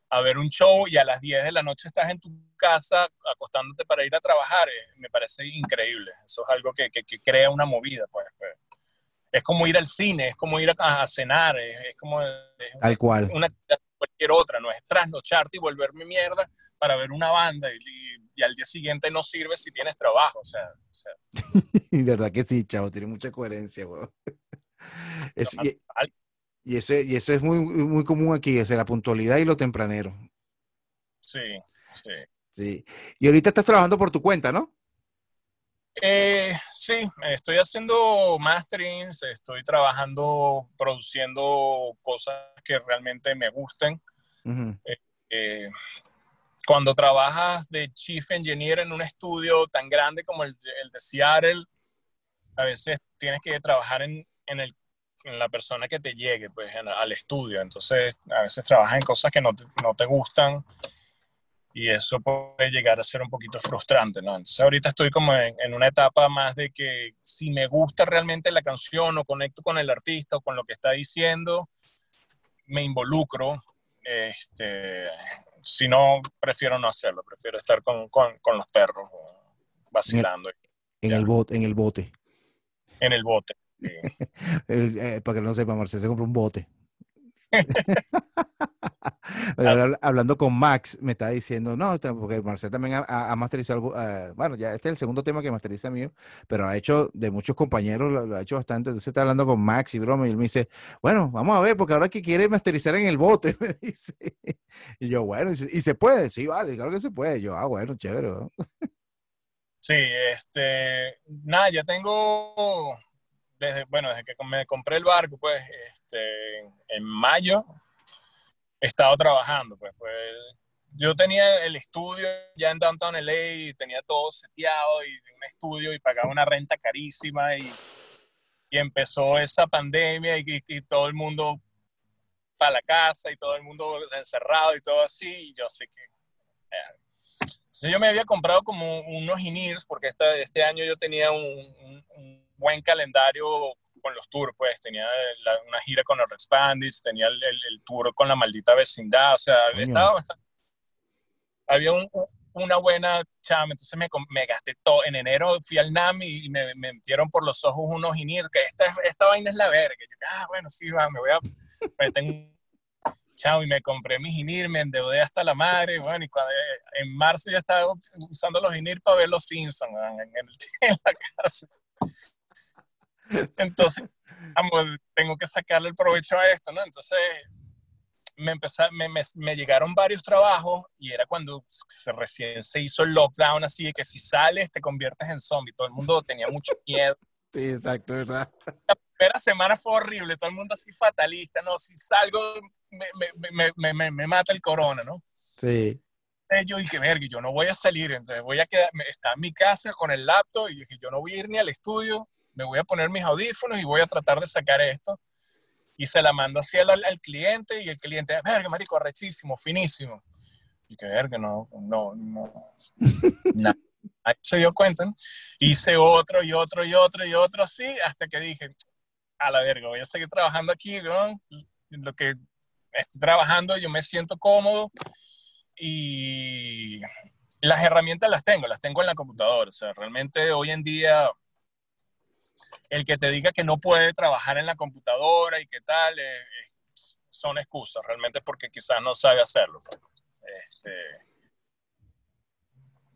a ver un show y a las 10 de la noche estás en tu casa acostándote para ir a trabajar, eh, me parece increíble. Eso es algo que, que, crea una movida, pues, pues, Es como ir al cine, es como ir a, cenar, es, como... Tal cual. Una cualquier otra, no es trasnocharte y volverme mierda para ver una banda y, y, al día siguiente no sirve si tienes trabajo, o sea... O sea. (laughs) verdad que sí, chavo, tiene mucha coherencia, weón. Y, eso, y eso es muy, muy común aquí, es la puntualidad y lo tempranero. Sí, sí. Sí. Y ahorita estás trabajando por tu cuenta, ¿no? Eh, sí, estoy haciendo masterings, estoy trabajando, produciendo cosas que realmente me gusten. Eh, eh, cuando trabajas de chief engineer en un estudio tan grande como el, de Seattle, a veces tienes que trabajar en, el, en la persona que te llegue pues, al estudio. Entonces, a veces trabajas en cosas que no te, no te gustan y eso puede llegar a ser un poquito frustrante, ¿no? Entonces ahorita estoy como en, una etapa más de que si me gusta realmente la canción o conecto con el artista o con lo que está diciendo, me involucro. Este, si no, prefiero no hacerlo, prefiero estar con, con, con los perros vacilando. En el, bote, en el bote. En el bote. (laughs) Eh, para que no sepa, Marcelo se compró un bote. (laughs) Hablando con Max, me está diciendo, no, porque Marcel también ha, masterizado algo, eh, bueno, ya este es el segundo tema que masteriza mío, pero ha hecho de muchos compañeros, lo, ha hecho bastante, entonces está hablando con Max y broma, y él me dice, bueno, vamos a ver, porque ahora que quiere masterizar en el bote, (laughs) me dice. Y yo, bueno, y se, puede, sí, vale, claro que se puede. yo, ah, bueno, chévere. Sí, este, nada, ya tengo desde, bueno, desde que me compré el barco, pues, este, en mayo, he estado trabajando, pues, pues, yo tenía el estudio ya en Downtown LA y tenía todo seteado y un estudio y pagaba una renta carísima y, y empezó esa pandemia y, y, todo el mundo para la casa y todo el mundo encerrado y todo así y yo sé que... Eh, yo me había comprado como unos in porque este, este año yo tenía un buen calendario con los tours, pues tenía una gira con los Bandits, tenía el, tour con la maldita vecindad, o sea, estaba había una buena chama, entonces me, me, gasté todo, en enero fui al NAMI y me, metieron por los ojos unos inir, que esta, esta vaina es la verga, yo, ah, bueno, sí, va, me voy a, me tengo, chao, y me compré mis INIR, me endeudé hasta la madre, bueno, y cuando, en marzo ya estaba usando los INIR para ver los Simpsons en, (laughs) en la casa. Entonces, tengo que sacarle el provecho a esto, ¿no? Entonces, me, me, me, llegaron varios trabajos y era cuando se, recién se hizo el lockdown, así de que si sales te conviertes en zombie. Todo el mundo tenía mucho miedo. Sí, exacto, ¿verdad? La primera semana fue horrible, todo el mundo así fatalista, ¿no? Si salgo, me, me, me mata el corona, ¿no? Sí. Yo dije, verga, yo no voy a salir, entonces voy a quedar, está en mi casa con el laptop y dije, yo no voy a ir ni al estudio, me voy a poner mis audífonos y voy a tratar de sacar esto. Y se la mando así al, al cliente y el cliente, verga, marico, arrechísimo, finísimo. Y que verga, no, no, no. (laughs) Ahí se dio cuenta. Hice otro y otro y otro y otro así hasta que dije, a la verga, voy a seguir trabajando aquí, ¿no? Lo que estoy trabajando, yo me siento cómodo y las herramientas las tengo, las tengo en la computadora. O sea, realmente hoy en día el que te diga que no puede trabajar en la computadora y qué tal, eh, son excusas, realmente porque quizás no sabe hacerlo. Pues. Este,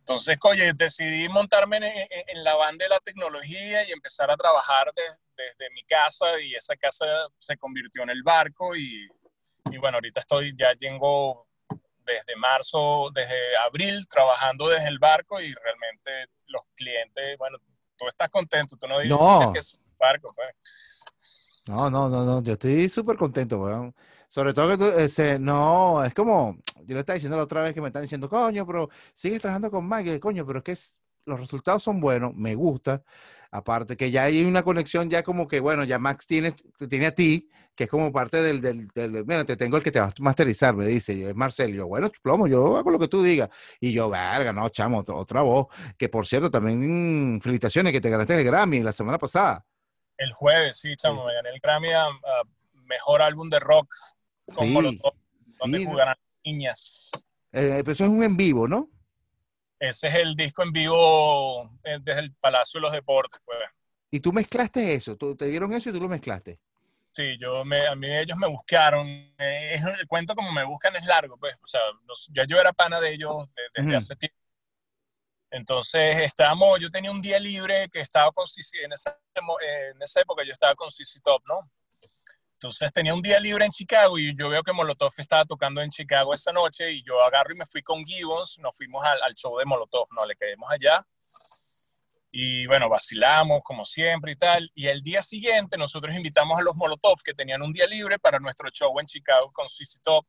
entonces, oye, decidí montarme en, la banda de la tecnología y empezar a trabajar desde mi casa y esa casa se convirtió en el barco y, y bueno, ahorita estoy, ya tengo desde marzo, desde abril trabajando desde el barco y realmente los clientes, bueno, tú estás contento, tú no dices que es un barco, pues. No, no, no, no, yo estoy súper contento, weón. Sobre todo que tú, ese, no, es como, yo le estaba diciendo la otra vez que me están diciendo, coño, pero sigues trabajando con Mike, coño, pero es que es, los resultados son buenos, me gusta. Aparte que ya hay una conexión, ya como que, bueno, ya Max tiene, tiene a ti, que es como parte del, del, del, mira, te tengo el que te va a masterizar, me dice, es Marcel, yo, bueno, plomo, yo hago lo que tú digas. Y yo, verga, no, chamo, otra, voz, que por cierto, también felicitaciones, que te ganaste el Grammy la semana pasada. El jueves, sí, chamo, me gané el Grammy a, Mejor Álbum de Rock, como sí, los donde sí. niñas. Eh, eso es un en vivo, ¿no? Ese es el disco en vivo eh, desde el Palacio de los Deportes, pues. ¿Y tú mezclaste eso? ¿Tú, ¿Te dieron eso y tú lo mezclaste? Sí, yo me, a mí ellos me buscaron. Eh, es, el cuento como me buscan es largo, pues. O sea, yo era pana de ellos desde, hace tiempo. Entonces estábamos, yo tenía un día libre que estaba con en esa, en esa época yo estaba con CC Top, ¿no? Entonces tenía un día libre en Chicago y yo veo que Molotov estaba tocando en Chicago esa noche y yo agarro y me fui con Gibbons, nos fuimos al, al show de Molotov, no le quedamos allá y bueno, vacilamos como siempre y tal. Y el día siguiente nosotros invitamos a los Molotov que tenían un día libre para nuestro show en Chicago con CC Top.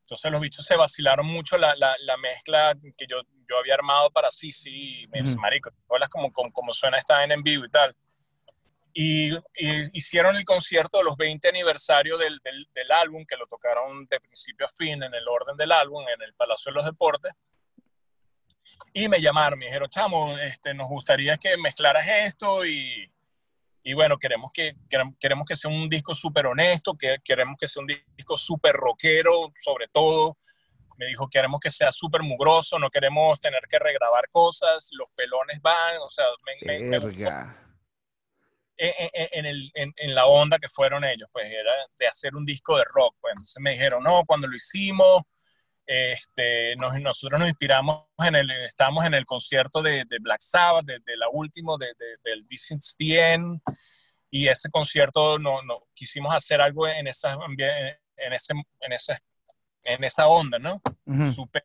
Entonces los bichos se vacilaron mucho la, la, la mezcla que yo, yo había armado para CC y me dice, marico, hola como, como, como, suena esta en, en vivo y tal. Y, y, hicieron el concierto de los 20 aniversarios del, del, del álbum, que lo tocaron de principio a fin en el orden del álbum, en el Palacio de los Deportes y me llamaron, me dijeron, chamo, este, nos gustaría que mezclaras esto y, y bueno, queremos que, queremos que sea un disco súper honesto, que queremos que sea un disco súper rockero, sobre todo. Me dijo, queremos que sea súper mugroso, no queremos tener que regrabar cosas, los pelones van, o sea, me, me, en, en, el, en, en, la onda que fueron ellos, pues era de hacer un disco de rock. Pues entonces me dijeron, no, cuando lo hicimos, este, nos, nosotros nos inspiramos en el, estamos en el concierto de, de Black Sabbath, de, de la última, de, del This y ese concierto no, no, quisimos hacer algo en esa, en ese, en ese, en esa onda, ¿no? Uh Súper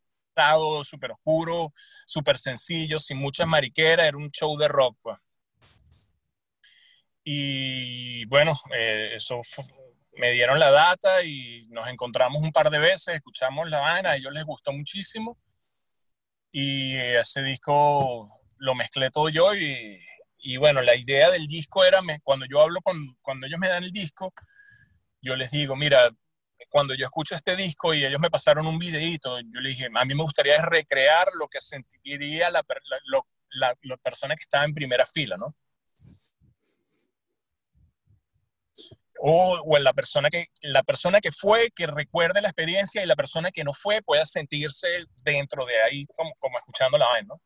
súper oscuro, súper sencillo, sin mucha mariquera, era un show de rock, pues. Y bueno, eh, eso me dieron la data y nos encontramos un par de veces, escuchamos la vaina, a ellos les gustó muchísimo y ese disco lo mezclé todo yo y, y bueno, la idea del disco era, cuando yo hablo con, cuando ellos me dan el disco, yo les digo, mira, cuando yo escucho este disco y ellos me pasaron un videito, yo les dije, a mí me gustaría recrear lo que sentiría la, la persona que estaba en primera fila, ¿no? O, o la persona que la persona que fue que recuerde la experiencia y la persona que no fue pueda sentirse dentro de ahí como, como escuchando la vaina, ¿no?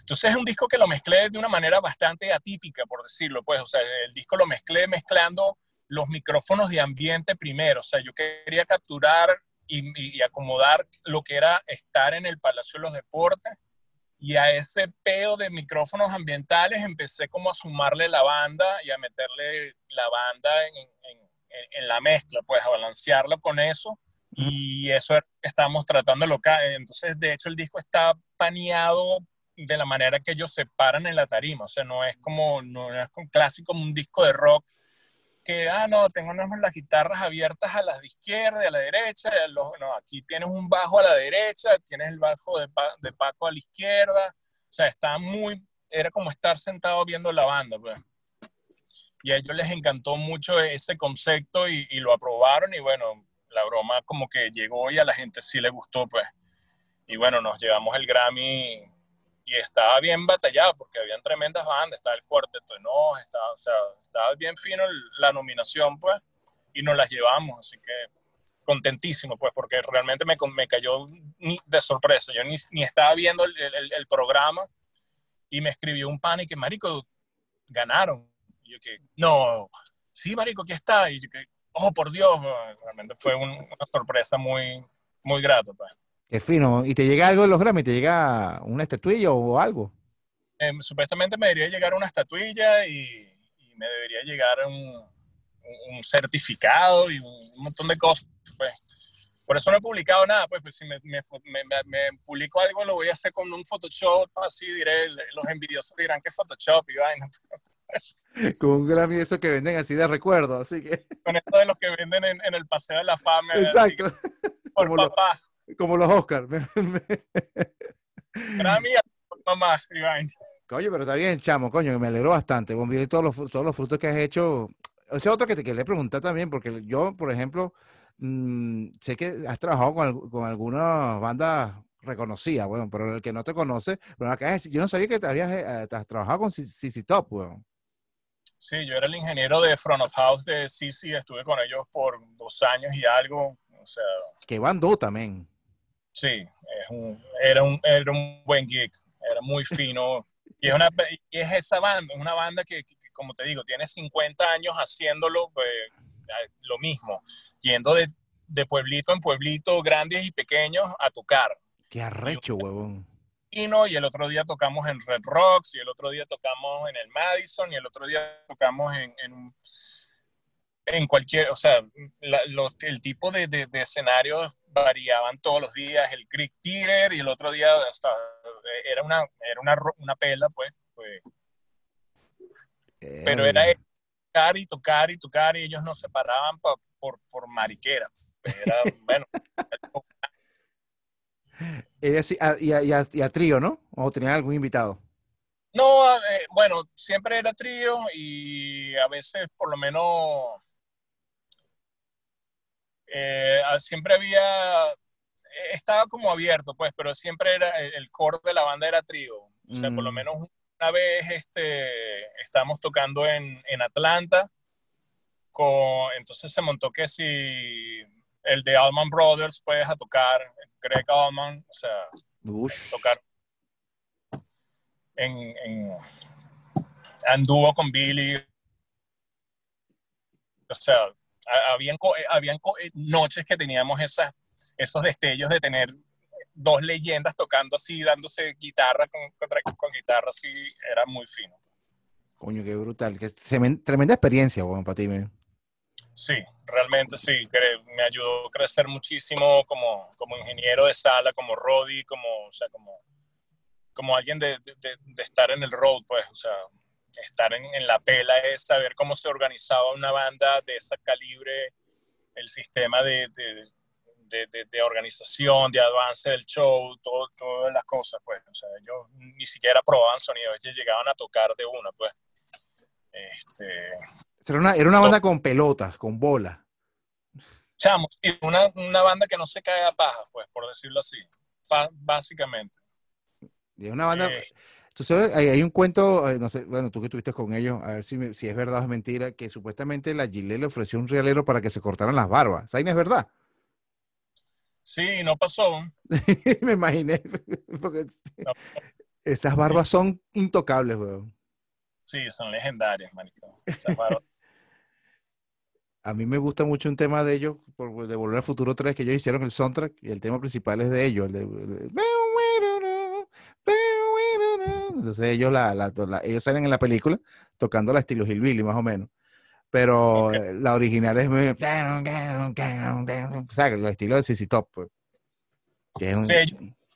Entonces es un disco que lo mezclé de una manera bastante atípica, por decirlo, pues, o sea, el disco lo mezclé mezclando los micrófonos de ambiente primero, o sea, yo quería capturar y, y acomodar lo que era estar en el Palacio de los Deportes, y a ese pedo de micrófonos ambientales empecé como a sumarle la banda y a meterle la banda en, en, en la mezcla, pues a balancearlo con eso. Y eso estábamos tratando local. Entonces, de hecho, el disco está paneado de la manera que ellos se paran en la tarima. O sea, no es como, no es como clásico como un disco de rock que, ah, no, tengo las guitarras abiertas a la izquierda a la derecha. Los, aquí tienes un bajo a la derecha, tienes el bajo de, de, Paco a la izquierda. O sea, está muy, era como estar sentado viendo la banda, pues. Y a ellos les encantó mucho ese concepto y, y lo aprobaron y bueno, la broma como que llegó y a la gente sí le gustó, pues. Y bueno, nos llevamos el Grammy y estaba bien batallado porque habían tremendas bandas, estaba el cuarteto de no, estaba, o sea, estaba bien fino la nominación, pues, y nos las llevamos, así que contentísimo, pues, porque realmente me, me cayó de sorpresa, yo ni, ni estaba viendo el, el, el, programa y me escribió un pan y que, marico, ganaron. Yo que, no, sí, marico, aquí está, y yo que, oh, por Dios, realmente fue un, una sorpresa muy, muy grata, pues. Qué fino. ¿Y te llega algo de los Grammy? ¿Te llega una estatuilla o algo? Eh, supuestamente me debería llegar una estatuilla y, y me debería llegar un, un, certificado y un montón de cosas. Pues. Por eso no he publicado nada. Pues, pues si me, me, me, me, publico algo, lo voy a hacer con un Photoshop. Así diré, los envidiosos dirán que es Photoshop y vaina. (laughs) Con un Grammy eso que venden así de recuerdo, así que... Con esto de los que venden en, en el Paseo de la Fama. Exacto. Por Como papá. Lo como los Oscars. Grammy mamá, Iván. Coño, pero está bien, chamo, coño, me alegro bastante. Bon, todos los, todos los frutos que has hecho. O sea, otro que te quería preguntar también, porque yo, por ejemplo, mmm, sé que has trabajado con, con algunas bandas reconocidas, bueno, pero el que no te conoce, pero acá es, yo no sabía que te habías eh, te has trabajado con CC Top, weón. Sí, yo era el ingeniero de Front of House de CC, estuve con ellos por dos años y algo, o sea... Que bandó también. Sí, es un, era, un, era un buen gig, era muy (laughs) fino. y, es una, y es esa banda, es una banda que, que, como te digo, tiene 50 años haciéndolo pues, lo mismo, yendo de, de, pueblito en pueblito, grandes y pequeños, a tocar. Qué arrecho, huevón. Y el otro día tocamos en Red Rocks, y el otro día tocamos en el Madison, y el otro día tocamos en, en, en cualquier, o sea, el tipo de, de, escenarios variaban todos los días, el Creek Theater, y el otro día hasta, era, una, era una, una pela, pues, pues pero era tocar y tocar y tocar, y ellos no se paraban por, por mariquera. Era, (laughs) bueno. y, a, y, a, trío, ¿no? ¿O tenía algún invitado? No, eh, bueno, siempre era trío y a veces por lo menos eh, siempre había, estaba como abierto, pues, pero siempre era, el core de la banda era trío. O sea, por lo mm. menos una vez este, estábamos tocando en, en Atlanta, con, entonces se montó que si el de Allman Brothers, pues, a tocar, Greg Allman, o sea, tocar en, en, anduvo con Billy, o sea, habían, habían noches que teníamos esas, esos destellos de tener dos leyendas tocando así, dándose guitarra con, con, guitarra así, era muy fino. Coño, qué brutal. Qué tremenda experiencia, bueno, para ti. Sí, realmente sí, me ayudó a crecer muchísimo como, como ingeniero de sala, como Roddy, como, o sea, como, como alguien de, de, estar en el road, pues, o sea, estar en, en, la pela es saber cómo se organizaba una banda de ese calibre, el sistema de, de, organización, de avance del show, todo, todas las cosas, pues, o sea, ellos ni siquiera probaban sonido, ellos llegaban a tocar de una, pues. Este, era una, era una banda con pelotas, con bolas. Chamo, una, una banda que no se cae a paja, pues, por decirlo así, básicamente. Y es una banda... Eh, tú sabes, hay, un cuento, eh, no sé, bueno, tú que estuviste con ellos, a ver si, si es verdad o es mentira, que supuestamente la Gillette le ofreció un realero para que se cortaran las barbas. ¿Sabes? ¿Es verdad? Sí, no pasó. (laughs) Me imaginé. (laughs) Esas barbas son intocables, weón. Sí, son legendarias, marico. Esas a mí me gusta mucho un tema de ellos, por, de Volver al Futuro 3, que ellos hicieron el soundtrack, y el tema principal es de ellos. Entonces ellos, la, ellos salen en la película tocando la estilo Hillbilly, más o menos. Pero la original es muy... O sea, el estilo de CC Top, pues. Que es un, sí,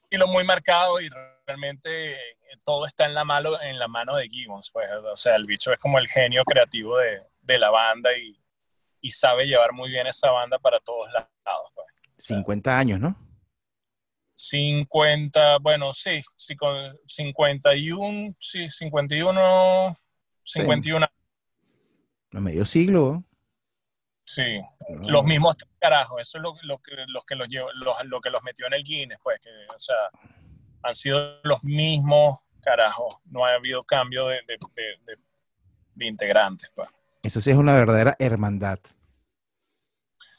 estilo muy marcado y realmente todo está en la mano, en la mano de Gibbons, pues. O sea, el bicho es como el genio creativo de, de la banda y y sabe llevar muy bien esa banda para todos lados. Pues. 50 años, ¿no? 50, bueno, sí, sí con 51, sí, 51, 51. Sí. Medio siglo. Sí, los mismos carajos, eso es lo, lo que, los que los, lo que los metió en el Guinness, pues, que, o sea, han sido los mismos carajos, no ha habido cambio de, de, de, de integrantes, pues. Eso sí es una verdadera hermandad.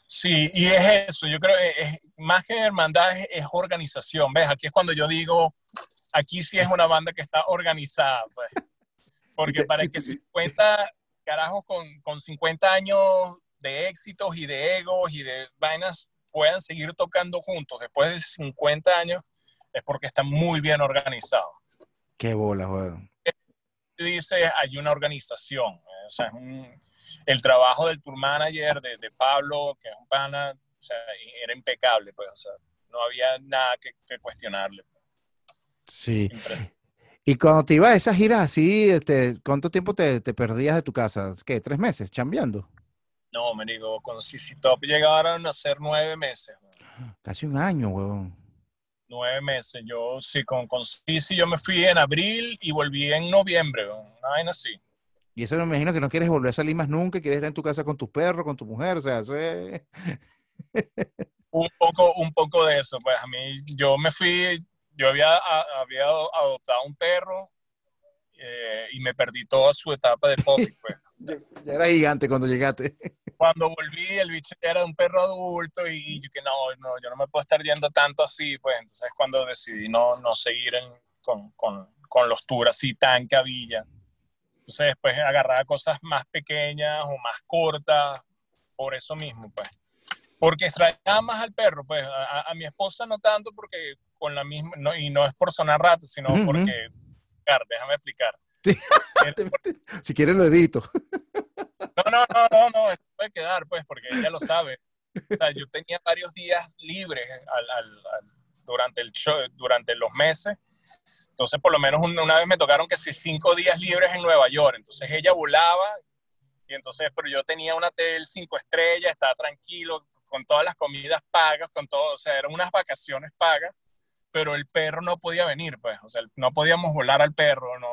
Sí, y es eso, yo creo que es, más que hermandad es, organización, ¿ves? Aquí es cuando yo digo, aquí sí es una banda que está organizada, pues. Porque para que 50 carajos con, con 50 años de éxitos y de egos y de vainas puedan seguir tocando juntos después de 50 años, es porque están muy bien organizados. Qué bola, weón. Dice, hay una organización. O sea, el trabajo del tour manager de, Pablo, que es un pana, o sea, era impecable, pues, o sea, no había nada que, cuestionarle. Sí. Y cuando te ibas a esas giras así, este, ¿cuánto tiempo te, perdías de tu casa? ¿Qué? ¿Tres meses? ¿Chambeando? No, me digo, con CC Top llegaron a ser nueve meses. Casi un año, huevón. Nueve meses. Yo sí, con, con CC yo me fui en abril y volví en noviembre, una vaina así. Y eso me imagino que no quieres volver a salir más nunca, quieres estar en tu casa con tus perros, con tu mujer, o sea, eso es... un, poco, un poco de eso, pues a mí, yo me fui, yo había, había adoptado un perro eh, y me perdí toda su etapa de puppy, (laughs) pues. ya, era gigante cuando llegaste. Cuando volví, el bicho era un perro adulto y yo que no, no, yo no me puedo estar yendo tanto así, pues entonces cuando decidí no, no seguir con, con, con los tours así tan cabilla. Entonces después agarraba cosas más pequeñas o más cortas, por eso mismo, pues. Porque extrañaba más al perro, pues a, mi esposa no tanto porque con la misma, no, y no es por sonar rato, sino porque, déjame explicar. (laughs) si quieres lo edito. No, no, no, no, no, esto puede quedar, pues, porque ella lo sabe. O sea, yo tenía varios días libres al, al, durante, el show, durante los meses. Entonces, por lo menos una vez me tocaron que sí, cinco días libres en Nueva York. Entonces, ella volaba y entonces, pero yo tenía un hotel cinco estrellas, estaba tranquilo, con todas las comidas pagas, con todo, o sea, eran unas vacaciones pagas, pero el perro no podía venir, pues, o sea, no podíamos volar al perro, no,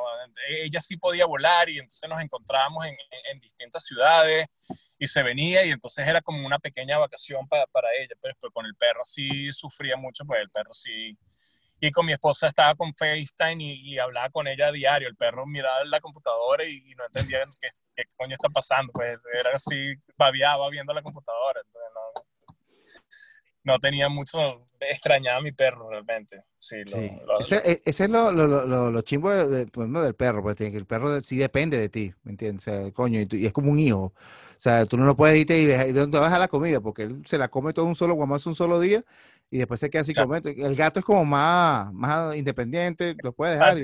ella sí podía volar y entonces nos encontrábamos en, en, distintas ciudades y se venía y entonces era como una pequeña vacación para, para ella, pero, pero con el perro sí sufría mucho, pues el perro sí, y con mi esposa estaba con FaceTime y, y, hablaba con ella a diario. El perro miraba la computadora y, no entendía qué, qué, coño está pasando. Pues era así, babiaba viendo la computadora. Entonces no, no tenía mucho, extrañaba a mi perro realmente. Sí, ese, ese, es lo, lo, lo, lo chimbo pues, del perro, pues el perro sí depende de ti, ¿me entiendes? O sea, coño, y, es como un hijo. O sea, tú no lo puedes irte y dejar, ¿de dónde vas a la comida? Porque él se la come todo un solo guamazo un solo día y después se queda así como El gato es como más, más independiente, lo puede dejar.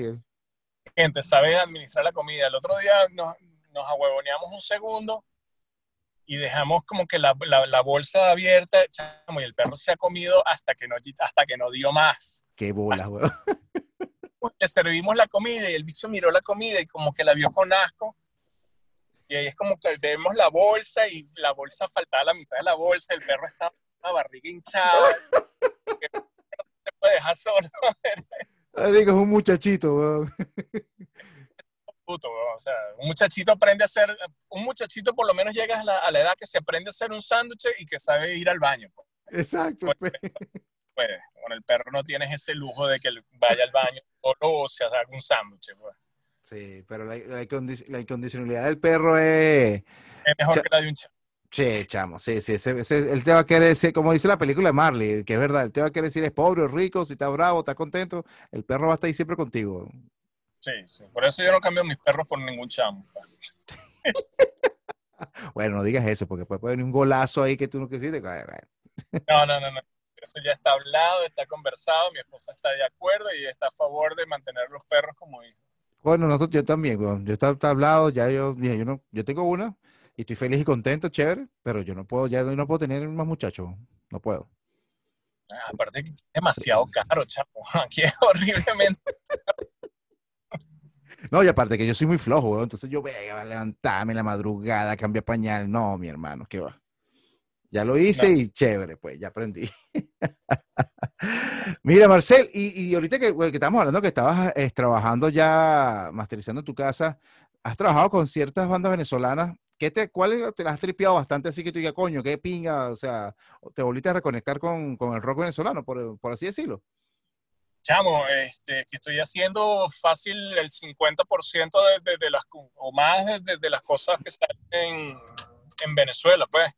Gente, sabe administrar la comida. El otro día nos, nos ahuevoneamos un segundo y dejamos como que la, la, bolsa abierta y el perro se ha comido hasta que no, hasta que no dio más. Qué bola, weón. Le servimos la comida y el bicho miró la comida y como que la vio con asco. Y ahí es como que vemos la bolsa y la bolsa faltaba la mitad de la bolsa, el perro estaba barriga hinchada. (laughs) no se puede dejar solo. (laughs) es un muchachito, weón. Puto, O sea, un muchachito aprende a hacer, un muchachito por lo menos llega a la, edad que se aprende a hacer un sándwich y que sabe ir al baño. Pues. Exacto. Pues, pues, con el perro no tienes ese lujo de que vaya al baño solo o se haga un sándwich. Pues. Sí, pero la, la, incondicionalidad del perro es... Es mejor que la de un chavo. Sí, chamo, sí, sí, ese, ese, él te va a querer decir, como dice la película de Marley, que es verdad, él te va a querer decir es pobre o rico, si está bravo, está contento, el perro va a estar ahí siempre contigo. Sí, sí, por eso yo no cambio mis perros por ningún chamo. (laughs) bueno, no digas eso, porque puede venir un golazo ahí que tú no quisiste. no, no, no, no, eso ya está hablado, está conversado, mi esposa está de acuerdo y está a favor de mantener los perros como hijos. Bueno, nosotros, yo también, yo está, está hablado, ya yo, yo, no, yo tengo una, y estoy feliz y contento, chévere, pero yo no puedo, ya no puedo tener más muchachos, no puedo. Ah, aparte demasiado caro, chavo, (laughs) aquí es horriblemente (laughs) No, y aparte que yo soy muy flojo, entonces yo voy a levantarme en la madrugada, cambiar pañal, no, mi hermano, ¿qué va? Ya lo hice y chévere, pues, ya aprendí. (laughs) Mira, Marcel, y, y ahorita que, que, estamos hablando que estabas eh, trabajando ya, masterizando tu casa, has trabajado con ciertas bandas venezolanas ¿Qué te, ¿Cuál te las has tripeado bastante así que tú digas, coño, qué pinga? O sea, te volviste a reconectar con, con el rock venezolano, por, por, así decirlo. Chamo, este, que estoy haciendo fácil el 50% de, de, las, o más de, de, las cosas que salen en, en Venezuela, pues.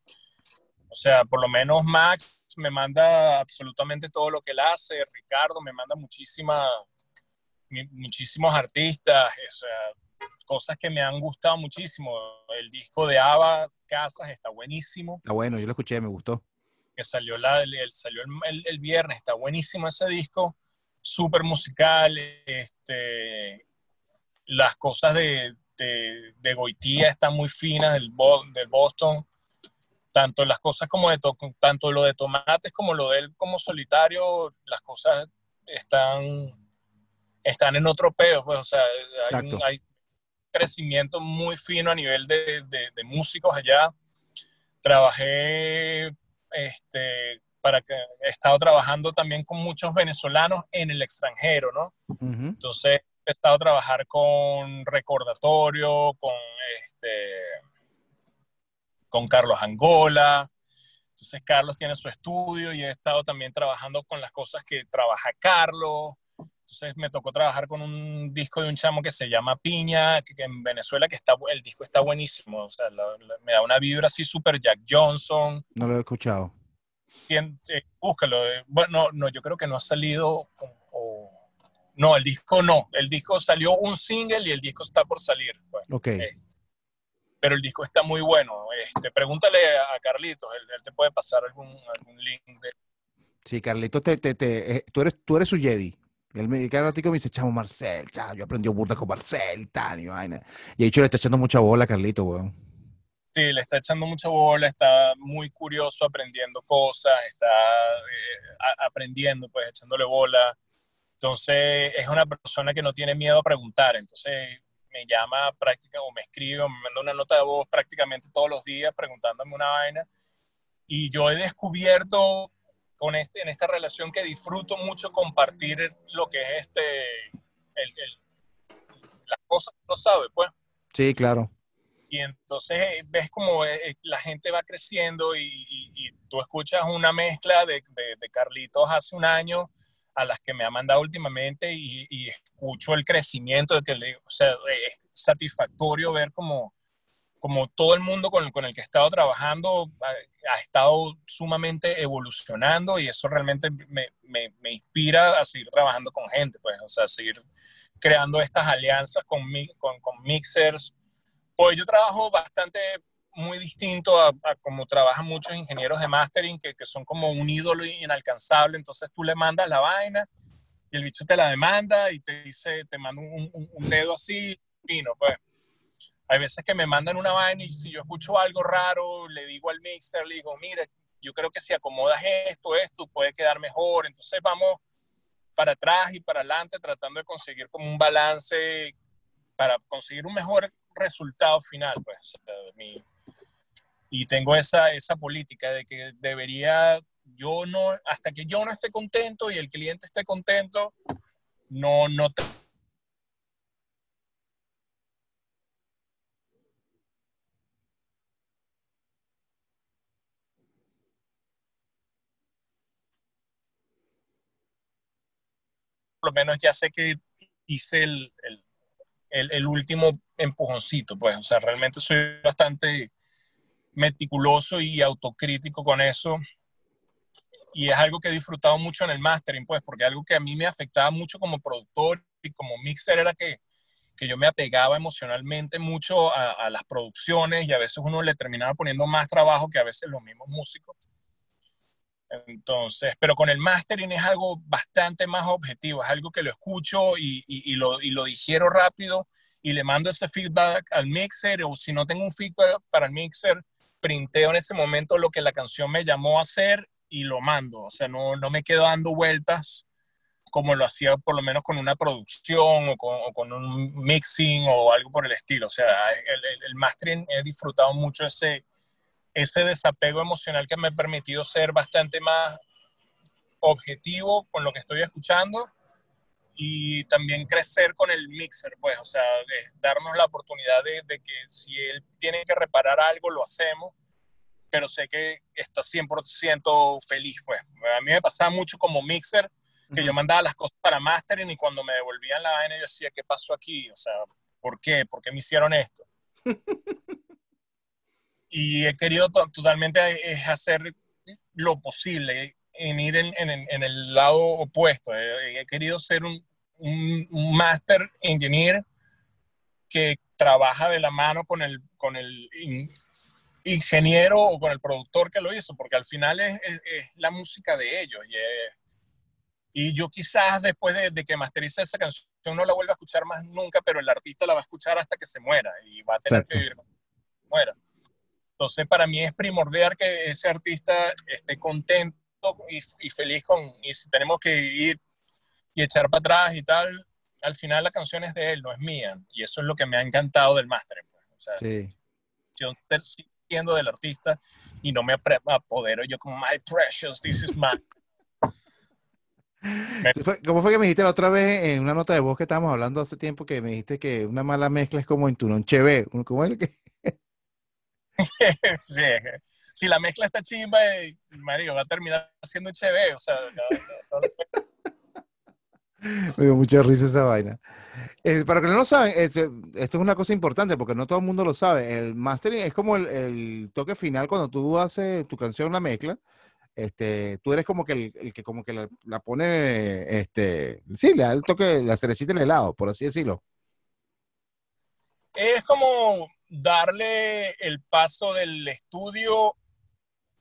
O sea, por lo menos Max me manda absolutamente todo lo que él hace, Ricardo me manda muchísima, muchísimos artistas, o sea, cosas que me han gustado muchísimo. El disco de Ava Casas está buenísimo. Está bueno, yo lo escuché, me gustó. Que salió, la, el, salió el, el, viernes, está buenísimo ese disco, súper musical. Este, las cosas de, de, de, Goitía están muy finas, del, del Boston. Tanto las cosas como de, tanto lo de Tomates como lo de él como solitario, las cosas están, están en otro peo, pues, o sea, hay, hay, crecimiento muy fino a nivel de, de, músicos allá. Trabajé, este, para que he estado trabajando también con muchos venezolanos en el extranjero, ¿no? Entonces he estado a trabajar con Recordatorio, con este, con Carlos Angola. Entonces Carlos tiene su estudio y he estado también trabajando con las cosas que trabaja Carlos. Entonces me tocó trabajar con un disco de un chamo que se llama Piña, que, en Venezuela que está, el disco está buenísimo, o sea, me da una vibra así súper Jack Johnson. No lo he escuchado. Eh, búscalo. Eh, bueno, no, yo creo que no ha salido, no, el disco no, el disco salió un single y el disco está por salir. ok. Eh, pero el disco está muy bueno. este, pregúntale a Carlitos, él, te puede pasar algún, algún link de... Sí, Carlitos, te, te, te, eh, tú, eres, tú eres su Jedi. El mexicano me dice, chamo Marcel, chamo, yo aprendí burda con Marcel, tal, y vaina. Y dicho le está echando mucha bola a Carlitos, weón. Sí, le está echando mucha bola, está muy curioso aprendiendo cosas, está eh, aprendiendo, pues echándole bola. Entonces, es una persona que no tiene miedo a preguntar. Entonces, me llama prácticamente, o me escribe, o me manda una nota de voz prácticamente todos los días preguntándome una vaina. Y yo he descubierto con este, en esta relación que disfruto mucho compartir lo que es este, el, las cosas que no sabe, pues. Sí, claro. Y entonces ves como eh, la gente va creciendo y, tú escuchas una mezcla de, de, Carlitos hace un año a las que me ha mandado últimamente y, escucho el crecimiento de que le, o sea, es satisfactorio ver como, como todo el mundo con, con el que he estado trabajando ha, ha, estado sumamente evolucionando y eso realmente me, me, me, inspira a seguir trabajando con gente, pues, o sea, seguir creando estas alianzas con, con, con mixers. Pues yo trabajo bastante muy distinto a, como trabajan muchos ingenieros de mastering que, que, son como un ídolo inalcanzable. Entonces tú le mandas la vaina y el bicho te la demanda y te dice, te manda un, un, dedo así, fino, pues. Hay veces que me mandan una vaina y si yo escucho algo raro, le digo al mixer, le digo, mira, yo creo que si acomodas esto, esto puede quedar mejor. Entonces vamos para atrás y para adelante tratando de conseguir como un balance para conseguir un mejor resultado final, pues. Mi, y tengo esa, esa política de que debería, yo no, hasta que yo no esté contento y el cliente esté contento, no, no. Por lo menos ya sé que hice el, el, el último empujoncito, pues, o sea, realmente soy bastante meticuloso y autocrítico con eso. Y es algo que he disfrutado mucho en el mastering, pues, porque algo que a mí me afectaba mucho como productor y como mixer era que, que yo me apegaba emocionalmente mucho a, a, las producciones y a veces uno le terminaba poniendo más trabajo que a veces los mismos músicos. Entonces, pero con el mastering es algo bastante más objetivo, es algo que lo escucho y, y, y, lo, y lo digiero rápido y le mando ese feedback al mixer o si no tengo un feedback para el mixer, printeo en ese momento lo que la canción me llamó a hacer y lo mando. O sea, no, no me quedo dando vueltas como lo hacía por lo menos con una producción o con, o con un mixing o algo por el estilo. O sea, el, el, el, mastering he disfrutado mucho ese, ese desapego emocional que me ha permitido ser bastante más objetivo con lo que estoy escuchando y también crecer con el mixer, pues, o sea, darnos la oportunidad de, de, que si él tiene que reparar algo, lo hacemos, pero sé que está 100% feliz, pues. A mí me pasaba mucho como mixer, que uh -huh. yo mandaba las cosas para mastering y cuando me devolvían la vaina yo decía, ¿qué pasó aquí? O sea, ¿por qué? ¿Por qué me hicieron esto? (laughs) y he querido to totalmente hacer lo posible en ir en, en, en el lado opuesto. He, he querido ser un, un, un master engineer que trabaja de la mano con el, con el in, ingeniero o con el productor que lo hizo, porque al final es, es, es la música de ellos. Y, es, y yo quizás después de, de, que masterice esa canción no la vuelva a escuchar más nunca, pero el artista la va a escuchar hasta que se muera y va a tener Exacto. que vivir muera. Entonces, para mí es primordial que ese artista esté contento y, y feliz con, y si tenemos que ir y echar para atrás y tal, al final la canción es de él, no es mía. Y eso es lo que me ha encantado del máster. Pues. O sea, sí. yo siendo del artista y no me apodero yo como, my precious, this is my... (laughs) ¿Cómo fue que me dijiste la otra vez en una nota de voz que estábamos hablando hace tiempo que me dijiste que una mala mezcla es como en tu noche ¿Cómo es que? (laughs) sí, si la mezcla está chimba, eh, Mario va a terminar siendo HB, o sea, no, no, no, me dio mucha risa esa vaina. Eh, para que no lo saben, esto, esto, es una cosa importante porque no todo el mundo lo sabe. El mastering es como el, el toque final cuando tú haces tu canción, la mezcla. Este, tú eres como que el, el que como que la, la, pone, este, sí, le toque, la cerecita en el helado, por así decirlo. Es como, darle el paso del estudio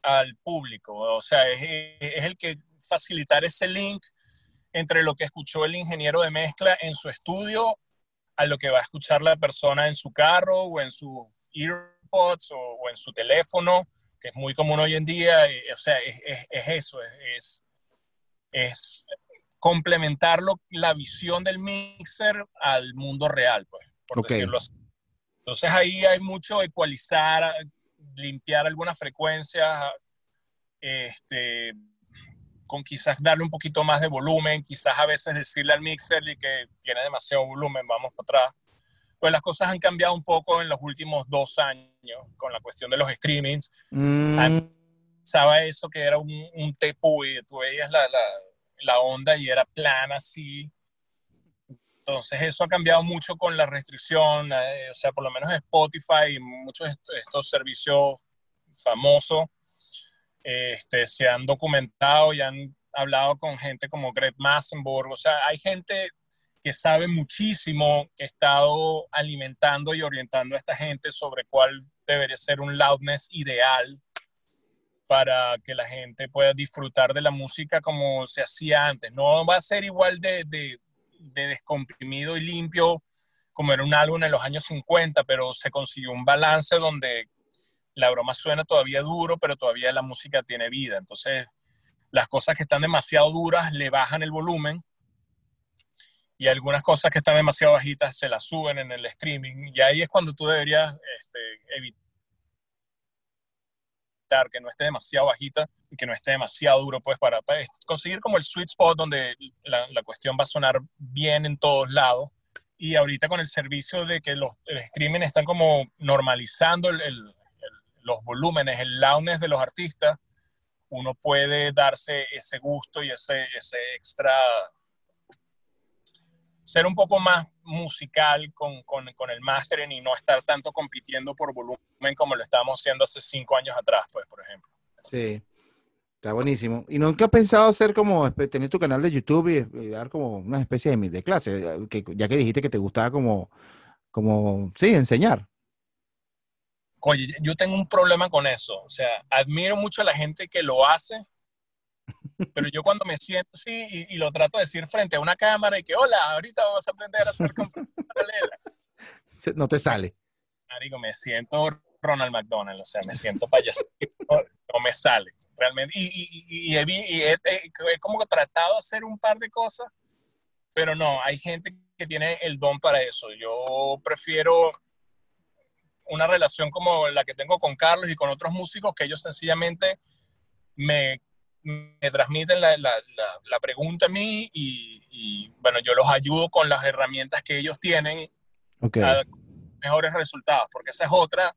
al público. O sea, es, es, el que facilitar ese link entre lo que escuchó el ingeniero de mezcla en su estudio a lo que va a escuchar la persona en su carro o en su earpods o, en su teléfono, que es muy común hoy en día. O sea, es, es eso, es, es complementar la visión del mixer al mundo real, pues, por decirlo así. Entonces ahí hay mucho ecualizar, limpiar algunas frecuencias, este, con quizás darle un poquito más de volumen, quizás a veces decirle al mixer que tiene demasiado volumen, vamos para atrás. Pues las cosas han cambiado un poco en los últimos dos años con la cuestión de los streamings. Mm. Sabe eso que era un, un y tú veías la, la, la onda y era plana así. Entonces eso ha cambiado mucho con la restricción, eh, o sea, por lo menos Spotify y muchos de estos servicios famosos este, se han documentado y han hablado con gente como Greg Massenburg, o sea, hay gente que sabe muchísimo, que ha estado alimentando y orientando a esta gente sobre cuál debería ser un loudness ideal para que la gente pueda disfrutar de la música como se hacía antes. No va a ser igual de, de, descomprimido y limpio como era un álbum en los años 50, pero se consiguió un balance donde la broma suena todavía duro, pero todavía la música tiene vida. Entonces, las cosas que están demasiado duras le bajan el volumen y algunas cosas que están demasiado bajitas se las suben en el streaming. Y ahí es cuando tú deberías este, evitar que no esté demasiado bajita y que no esté demasiado duro, pues para, conseguir como el sweet spot donde la, la, cuestión va a sonar bien en todos lados. Y ahorita con el servicio de que los el streaming están como normalizando el, los volúmenes, el loudness de los artistas, uno puede darse ese gusto y ese, ese extra ser un poco más musical con, con, con, el mastering y no estar tanto compitiendo por volumen como lo estábamos haciendo hace cinco años atrás, pues, por ejemplo. Sí, está buenísimo. ¿Y nunca has pensado hacer como, tener tu canal de YouTube y, dar como una especie de, de clase, que, ya que dijiste que te gustaba como, como, sí, enseñar? Oye, yo tengo un problema con eso. O sea, admiro mucho a la gente que lo hace, pero yo cuando me siento así y, lo trato de decir frente a una cámara y que, hola, ahorita vamos a aprender a hacer paralela. No te sale. Marico, me siento Ronald McDonald, o sea, me siento payaso. No, me sale, realmente. Y, y, he, como tratado de hacer un par de cosas, pero no, hay gente que tiene el don para eso. Yo prefiero una relación como la que tengo con Carlos y con otros músicos, que ellos sencillamente me me transmiten la, la, la, pregunta a mí y, bueno, yo los ayudo con las herramientas que ellos tienen a mejores resultados, porque esa es otra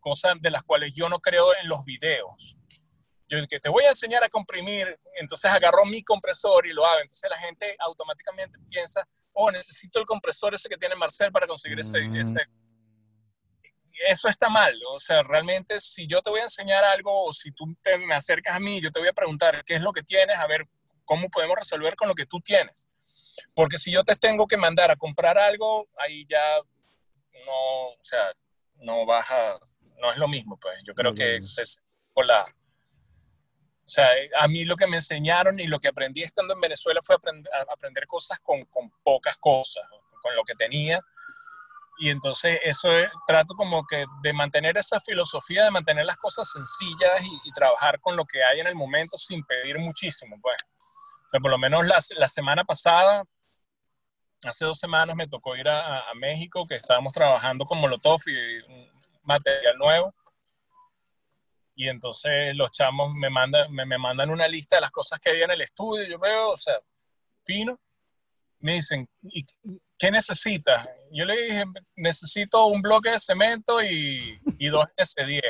cosa de las cuales yo no creo en los videos. Yo que te voy a enseñar a comprimir, entonces agarro mi compresor y lo hago. Entonces la gente automáticamente piensa, oh, necesito el compresor ese que tiene Marcel para conseguir ese, mm. ese eso está mal. O sea, realmente si yo te voy a enseñar algo o si tú te me acercas a mí, yo te voy a preguntar qué es lo que tienes, a ver cómo podemos resolver con lo que tú tienes. Porque si yo te tengo que mandar a comprar algo, ahí ya no, o sea, no baja, no es lo mismo, pues. Yo creo que es, por la... O sea, a mí lo que me enseñaron y lo que aprendí estando en Venezuela fue aprender, aprender cosas con, con pocas cosas, con lo que tenía y entonces eso es, trato como que de mantener esa filosofía, de mantener las cosas sencillas y, trabajar con lo que hay en el momento sin pedir muchísimo, pues. Pero por lo menos la, la, semana pasada, hace dos semanas me tocó ir a, México, que estábamos trabajando con Molotov y un material nuevo. Y entonces los chamos me mandan, me, me mandan una lista de las cosas que había en el estudio. Yo veo, o sea, fino. Me dicen, ¿y ¿qué necesitas? Yo le dije, necesito un bloque de cemento y, y dos (laughs) S10.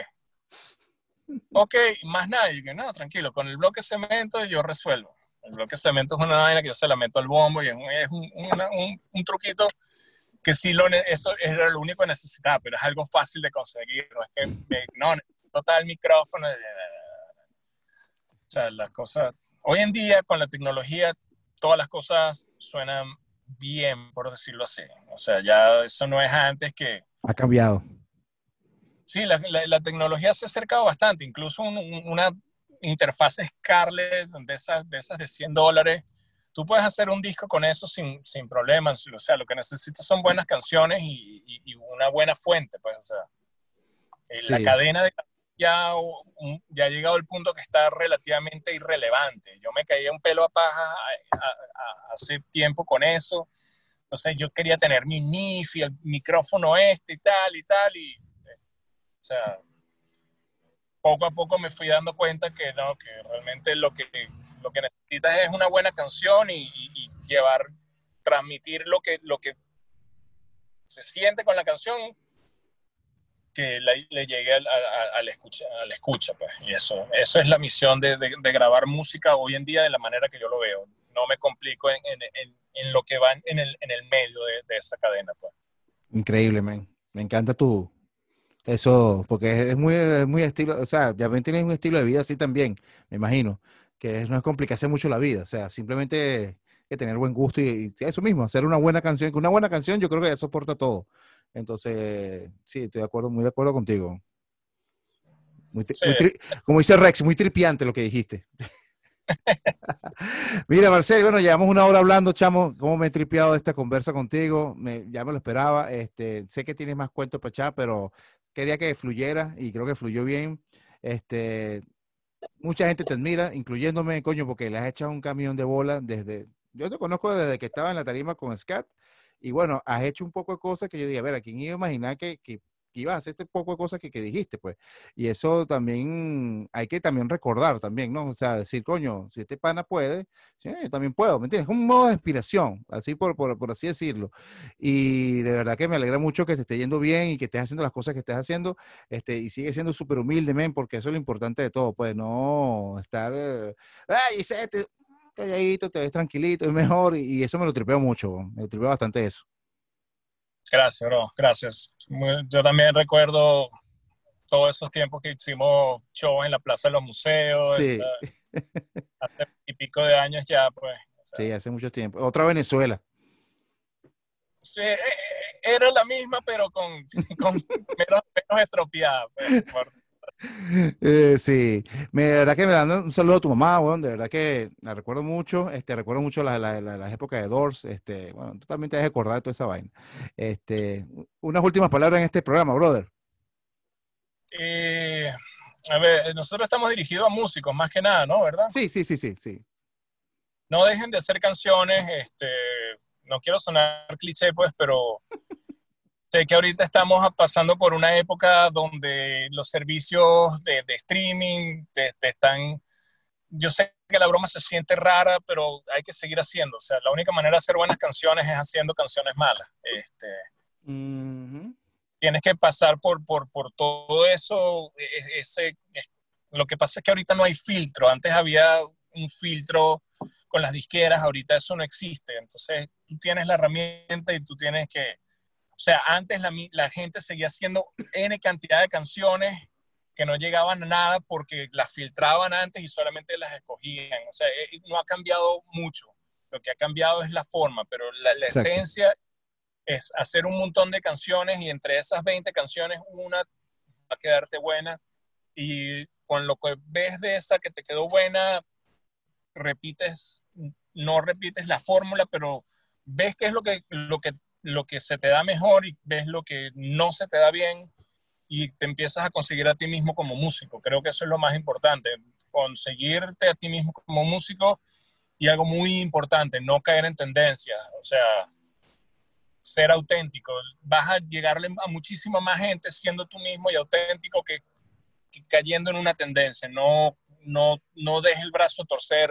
Ok, más nada. Yo no, tranquilo, con el bloque de cemento yo resuelvo. El bloque de cemento es una vaina que yo se la meto al bombo y es un, un, truquito que sí, lo, eso era lo único que necesitaba, pero es algo fácil de conseguir. No es que, no, necesito tal micrófono. O sea, las cosas, hoy en día con la tecnología, todas las cosas suenan bien, por decirlo así. O sea, ya eso no es antes que... Ha cambiado. Sí, la, la, tecnología se ha acercado bastante, incluso una interfaz Scarlett de esas, de esas de 100 dólares, tú puedes hacer un disco con eso sin, sin problemas, o sea, lo que necesitas son buenas canciones y, y, una buena fuente, pues, o sea, eh, la cadena de ya, ya ha llegado al punto que está relativamente irrelevante. Yo me caía un pelo a paja hace tiempo con eso. Entonces yo quería tener mi NIF y el micrófono este y tal y tal. Y, o sea, poco a poco me fui dando cuenta que no, que realmente lo que, lo que necesitas es una buena canción y, llevar, transmitir lo que, lo que se siente con la canción que le llegue al, al, escucha, al escucha pues. y eso, eso es la misión de, grabar música hoy en día de la manera que yo lo veo. No me complico en, lo que va en el, medio de, esa cadena. Pues. Increíble, man. Me encanta tu, eso, porque es muy, muy estilo, o sea, ven, tienes un estilo de vida así también, me imagino, que no es complicarse mucho la vida, o sea, simplemente tener buen gusto y, eso mismo, hacer una buena canción, que una buena canción yo creo que ya soporta todo. Entonces, sí, estoy de acuerdo, muy de acuerdo contigo. como dice Rex, muy tripiante lo que dijiste. (laughs) Mira, Marcel, bueno, llevamos una hora hablando, chamo, cómo me he tripeado esta conversa contigo, me, ya me lo esperaba, este, sé que tienes más cuentos para echar, pero quería que fluyera y creo que fluyó bien. Este, mucha gente te admira, incluyéndome, coño, porque le has echado un camión de bola desde, yo te conozco desde que estaba en la tarima con Scat y bueno, has hecho un poco de cosas que yo dije, a ver, ¿a quién iba a imaginar que, que que ibas a hacer este poco de cosas que, que, dijiste, pues. Y eso también hay que también recordar también, ¿no? O sea, decir, coño, si este pana puede, sí, yo también puedo, ¿me entiendes? Es un modo de inspiración, así por, por, por, así decirlo. Y de verdad que me alegra mucho que te esté yendo bien y que estés haciendo las cosas que estés haciendo, este, y sigue siendo súper humilde, men, porque eso es lo importante de todo, pues, no estar, eh, ay, este, calladito, te ves tranquilito, es mejor, y, eso me lo tripeo mucho, me lo tripeo bastante eso. Gracias, bro, gracias yo también recuerdo todos esos tiempos que hicimos show en la Plaza de los Museos. Sí. (laughs) hace y pico de años ya, pues. sí, hace mucho tiempo. Otra Venezuela. Sí, e, e, era la misma, pero con, con (laughs) menos, estropeada. Pues, eh, sí, me, de verdad que me dando un saludo a tu mamá, bueno, de verdad que la recuerdo mucho, este, recuerdo mucho las la, la, épocas de Doors, este, bueno, tú también te has acordado de toda esa vaina. Este, unas últimas palabras en este programa, brother. Eh, a ver, nosotros estamos dirigidos a músicos, más que nada, ¿no? ¿Verdad? Sí, sí, sí, sí, sí. No dejen de hacer canciones, este, no quiero sonar cliché, pues, pero Sé que ahorita estamos pasando por una época donde los servicios de, streaming te, están... Yo sé que la broma se siente rara, pero hay que seguir haciendo. O sea, la única manera de hacer buenas canciones es haciendo canciones malas. Este, Tienes que pasar por, por, por todo eso. E, ese, lo que pasa es que ahorita no hay filtro. Antes había un filtro con las disqueras, ahorita eso no existe. Entonces, tú tienes la herramienta y tú tienes que o sea, antes la, la, gente seguía haciendo N cantidad de canciones que no llegaban a nada porque las filtraban antes y solamente las escogían. O sea, eh, no ha cambiado mucho. Lo que ha cambiado es la forma, pero la, la esencia es hacer un montón de canciones y entre esas 20 canciones una va a quedarte buena y con lo que ves de esa que te quedó buena, repites, no repites la fórmula, pero ves qué es lo que, lo que lo que se te da mejor y ves lo que no se te da bien y te empiezas a conseguir a ti mismo como músico. Creo que eso es lo más importante, conseguirte a ti mismo como músico y algo muy importante, no caer en tendencia, o sea, ser auténtico. Vas a llegarle a muchísima más gente siendo tú mismo y auténtico que, cayendo en una tendencia. No, no, no dejes el brazo torcer,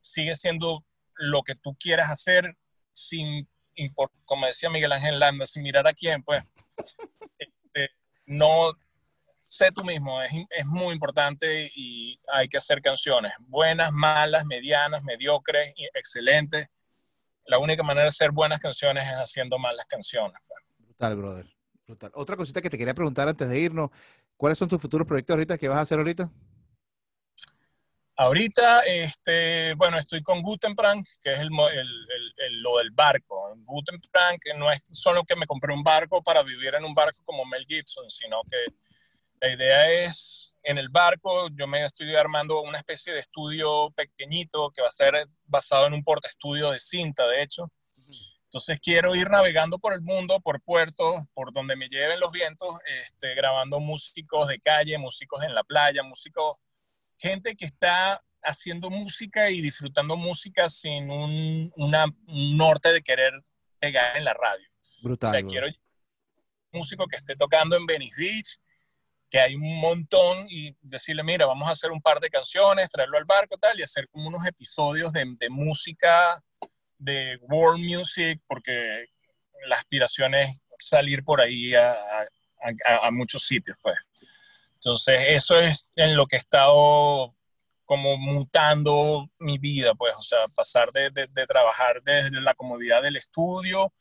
sigue siendo lo que tú quieras hacer sin como decía Miguel Ángel Landa, sin mirar a quién, pues, este, no sé tú mismo, es, es, muy importante y hay que hacer canciones, buenas, malas, medianas, mediocres, excelentes. La única manera de hacer buenas canciones es haciendo malas canciones. Pues. Brutal, brother. Brutal. Otra cosita que te quería preguntar antes de irnos, ¿cuáles son tus futuros proyectos ahorita que vas a hacer ahorita? Ahorita, este, bueno, estoy con Gutenprank, que es el, el, lo del barco. Gutenprank no es solo que me compré un barco para vivir en un barco como Mel Gibson, sino que La idea es, en el barco, yo me estoy armando una especie de estudio pequeñito que va a ser basado en un porta estudio de cinta, de hecho. Entonces quiero ir navegando por el mundo, por puertos, por donde me lleven los vientos, este, grabando músicos de calle, músicos en la playa, músicos, gente que está haciendo música y disfrutando música sin un, norte de querer pegar en la radio. Brutal. O sea, quiero un músico que esté tocando en Venice Beach, que hay un montón y decirle, mira, vamos a hacer un par de canciones, traerlo al barco tal, y hacer como unos episodios de, de música de world music, porque la aspiración es salir por ahí a, a, muchos sitios, pues. Entonces, eso es en lo que he estado como mutando mi vida, pues, o sea, pasar de, de, trabajar desde la comodidad del estudio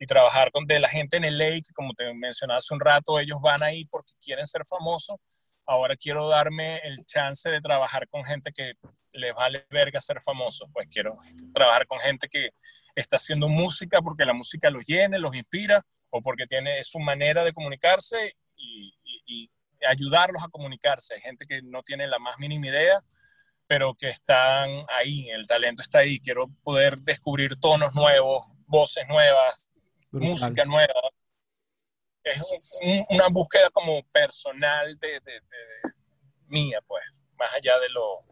y trabajar con de la gente en el lake, como te mencionaba hace un rato, ellos van ahí porque quieren ser famosos. Ahora quiero darme el chance de trabajar con gente que les vale verga ser famoso, pues quiero trabajar con gente que está haciendo música porque la música los llene, los inspira o porque tiene su manera de comunicarse y, ayudarlos a comunicarse. Hay gente que no tiene la más mínima idea, pero que están ahí, el talento está ahí. Quiero poder descubrir tonos nuevos, voces nuevas, música nueva. Es una búsqueda como personal de, de mía, pues, más allá de lo,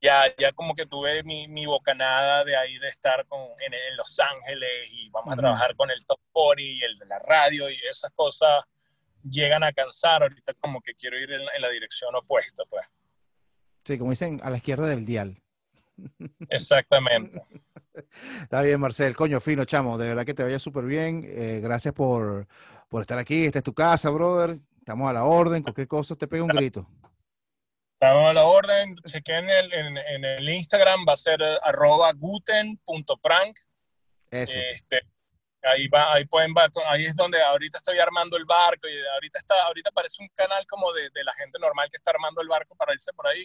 ya, ya como que tuve mi, mi bocanada de ahí de estar con, en, Los Ángeles y vamos a trabajar con el Top 40 y el de la radio y esas cosas llegan a cansar. Ahorita como que quiero ir en, la dirección opuesta, pues. Sí, como dicen, a la izquierda del dial. (laughs) Exactamente. Está bien, Marcel. Coño, fino, chamo. De verdad que te vaya súper bien. Eh, gracias por, por estar aquí. Esta es tu casa, brother. Estamos a la orden. Cualquier cosa te pega un grito. Estamos a la orden. Chequen en el, en, el Instagram, va a ser eh, arroba guten.prank. Eso. Este, ahí va, ahí pueden ahí es donde ahorita estoy armando el barco y ahorita está, ahorita parece un canal como de, de, la gente normal que está armando el barco para irse por ahí,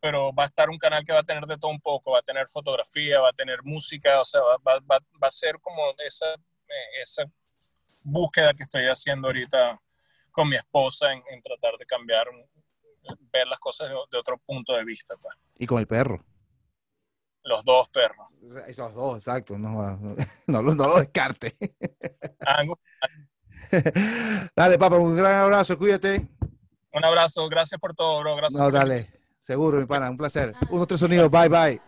pero va a estar un canal que va a tener de todo un poco, va a tener fotografía, va a tener música, o sea, va, va, va a ser como esa, eh, esa búsqueda que estoy haciendo ahorita con mi esposa en, en tratar de cambiar ver las cosas de, otro punto de vista. Pues. Y con el perro. Los dos perros. Esos dos, exacto. No, no, (laughs) no, lo descarte. (laughs) dale, papá, un gran abrazo, cuídate. Un abrazo, gracias por todo, bro. Gracias. No, dale. Seguro, mi pana, un placer. Uno, tres sonidos, bye, bye.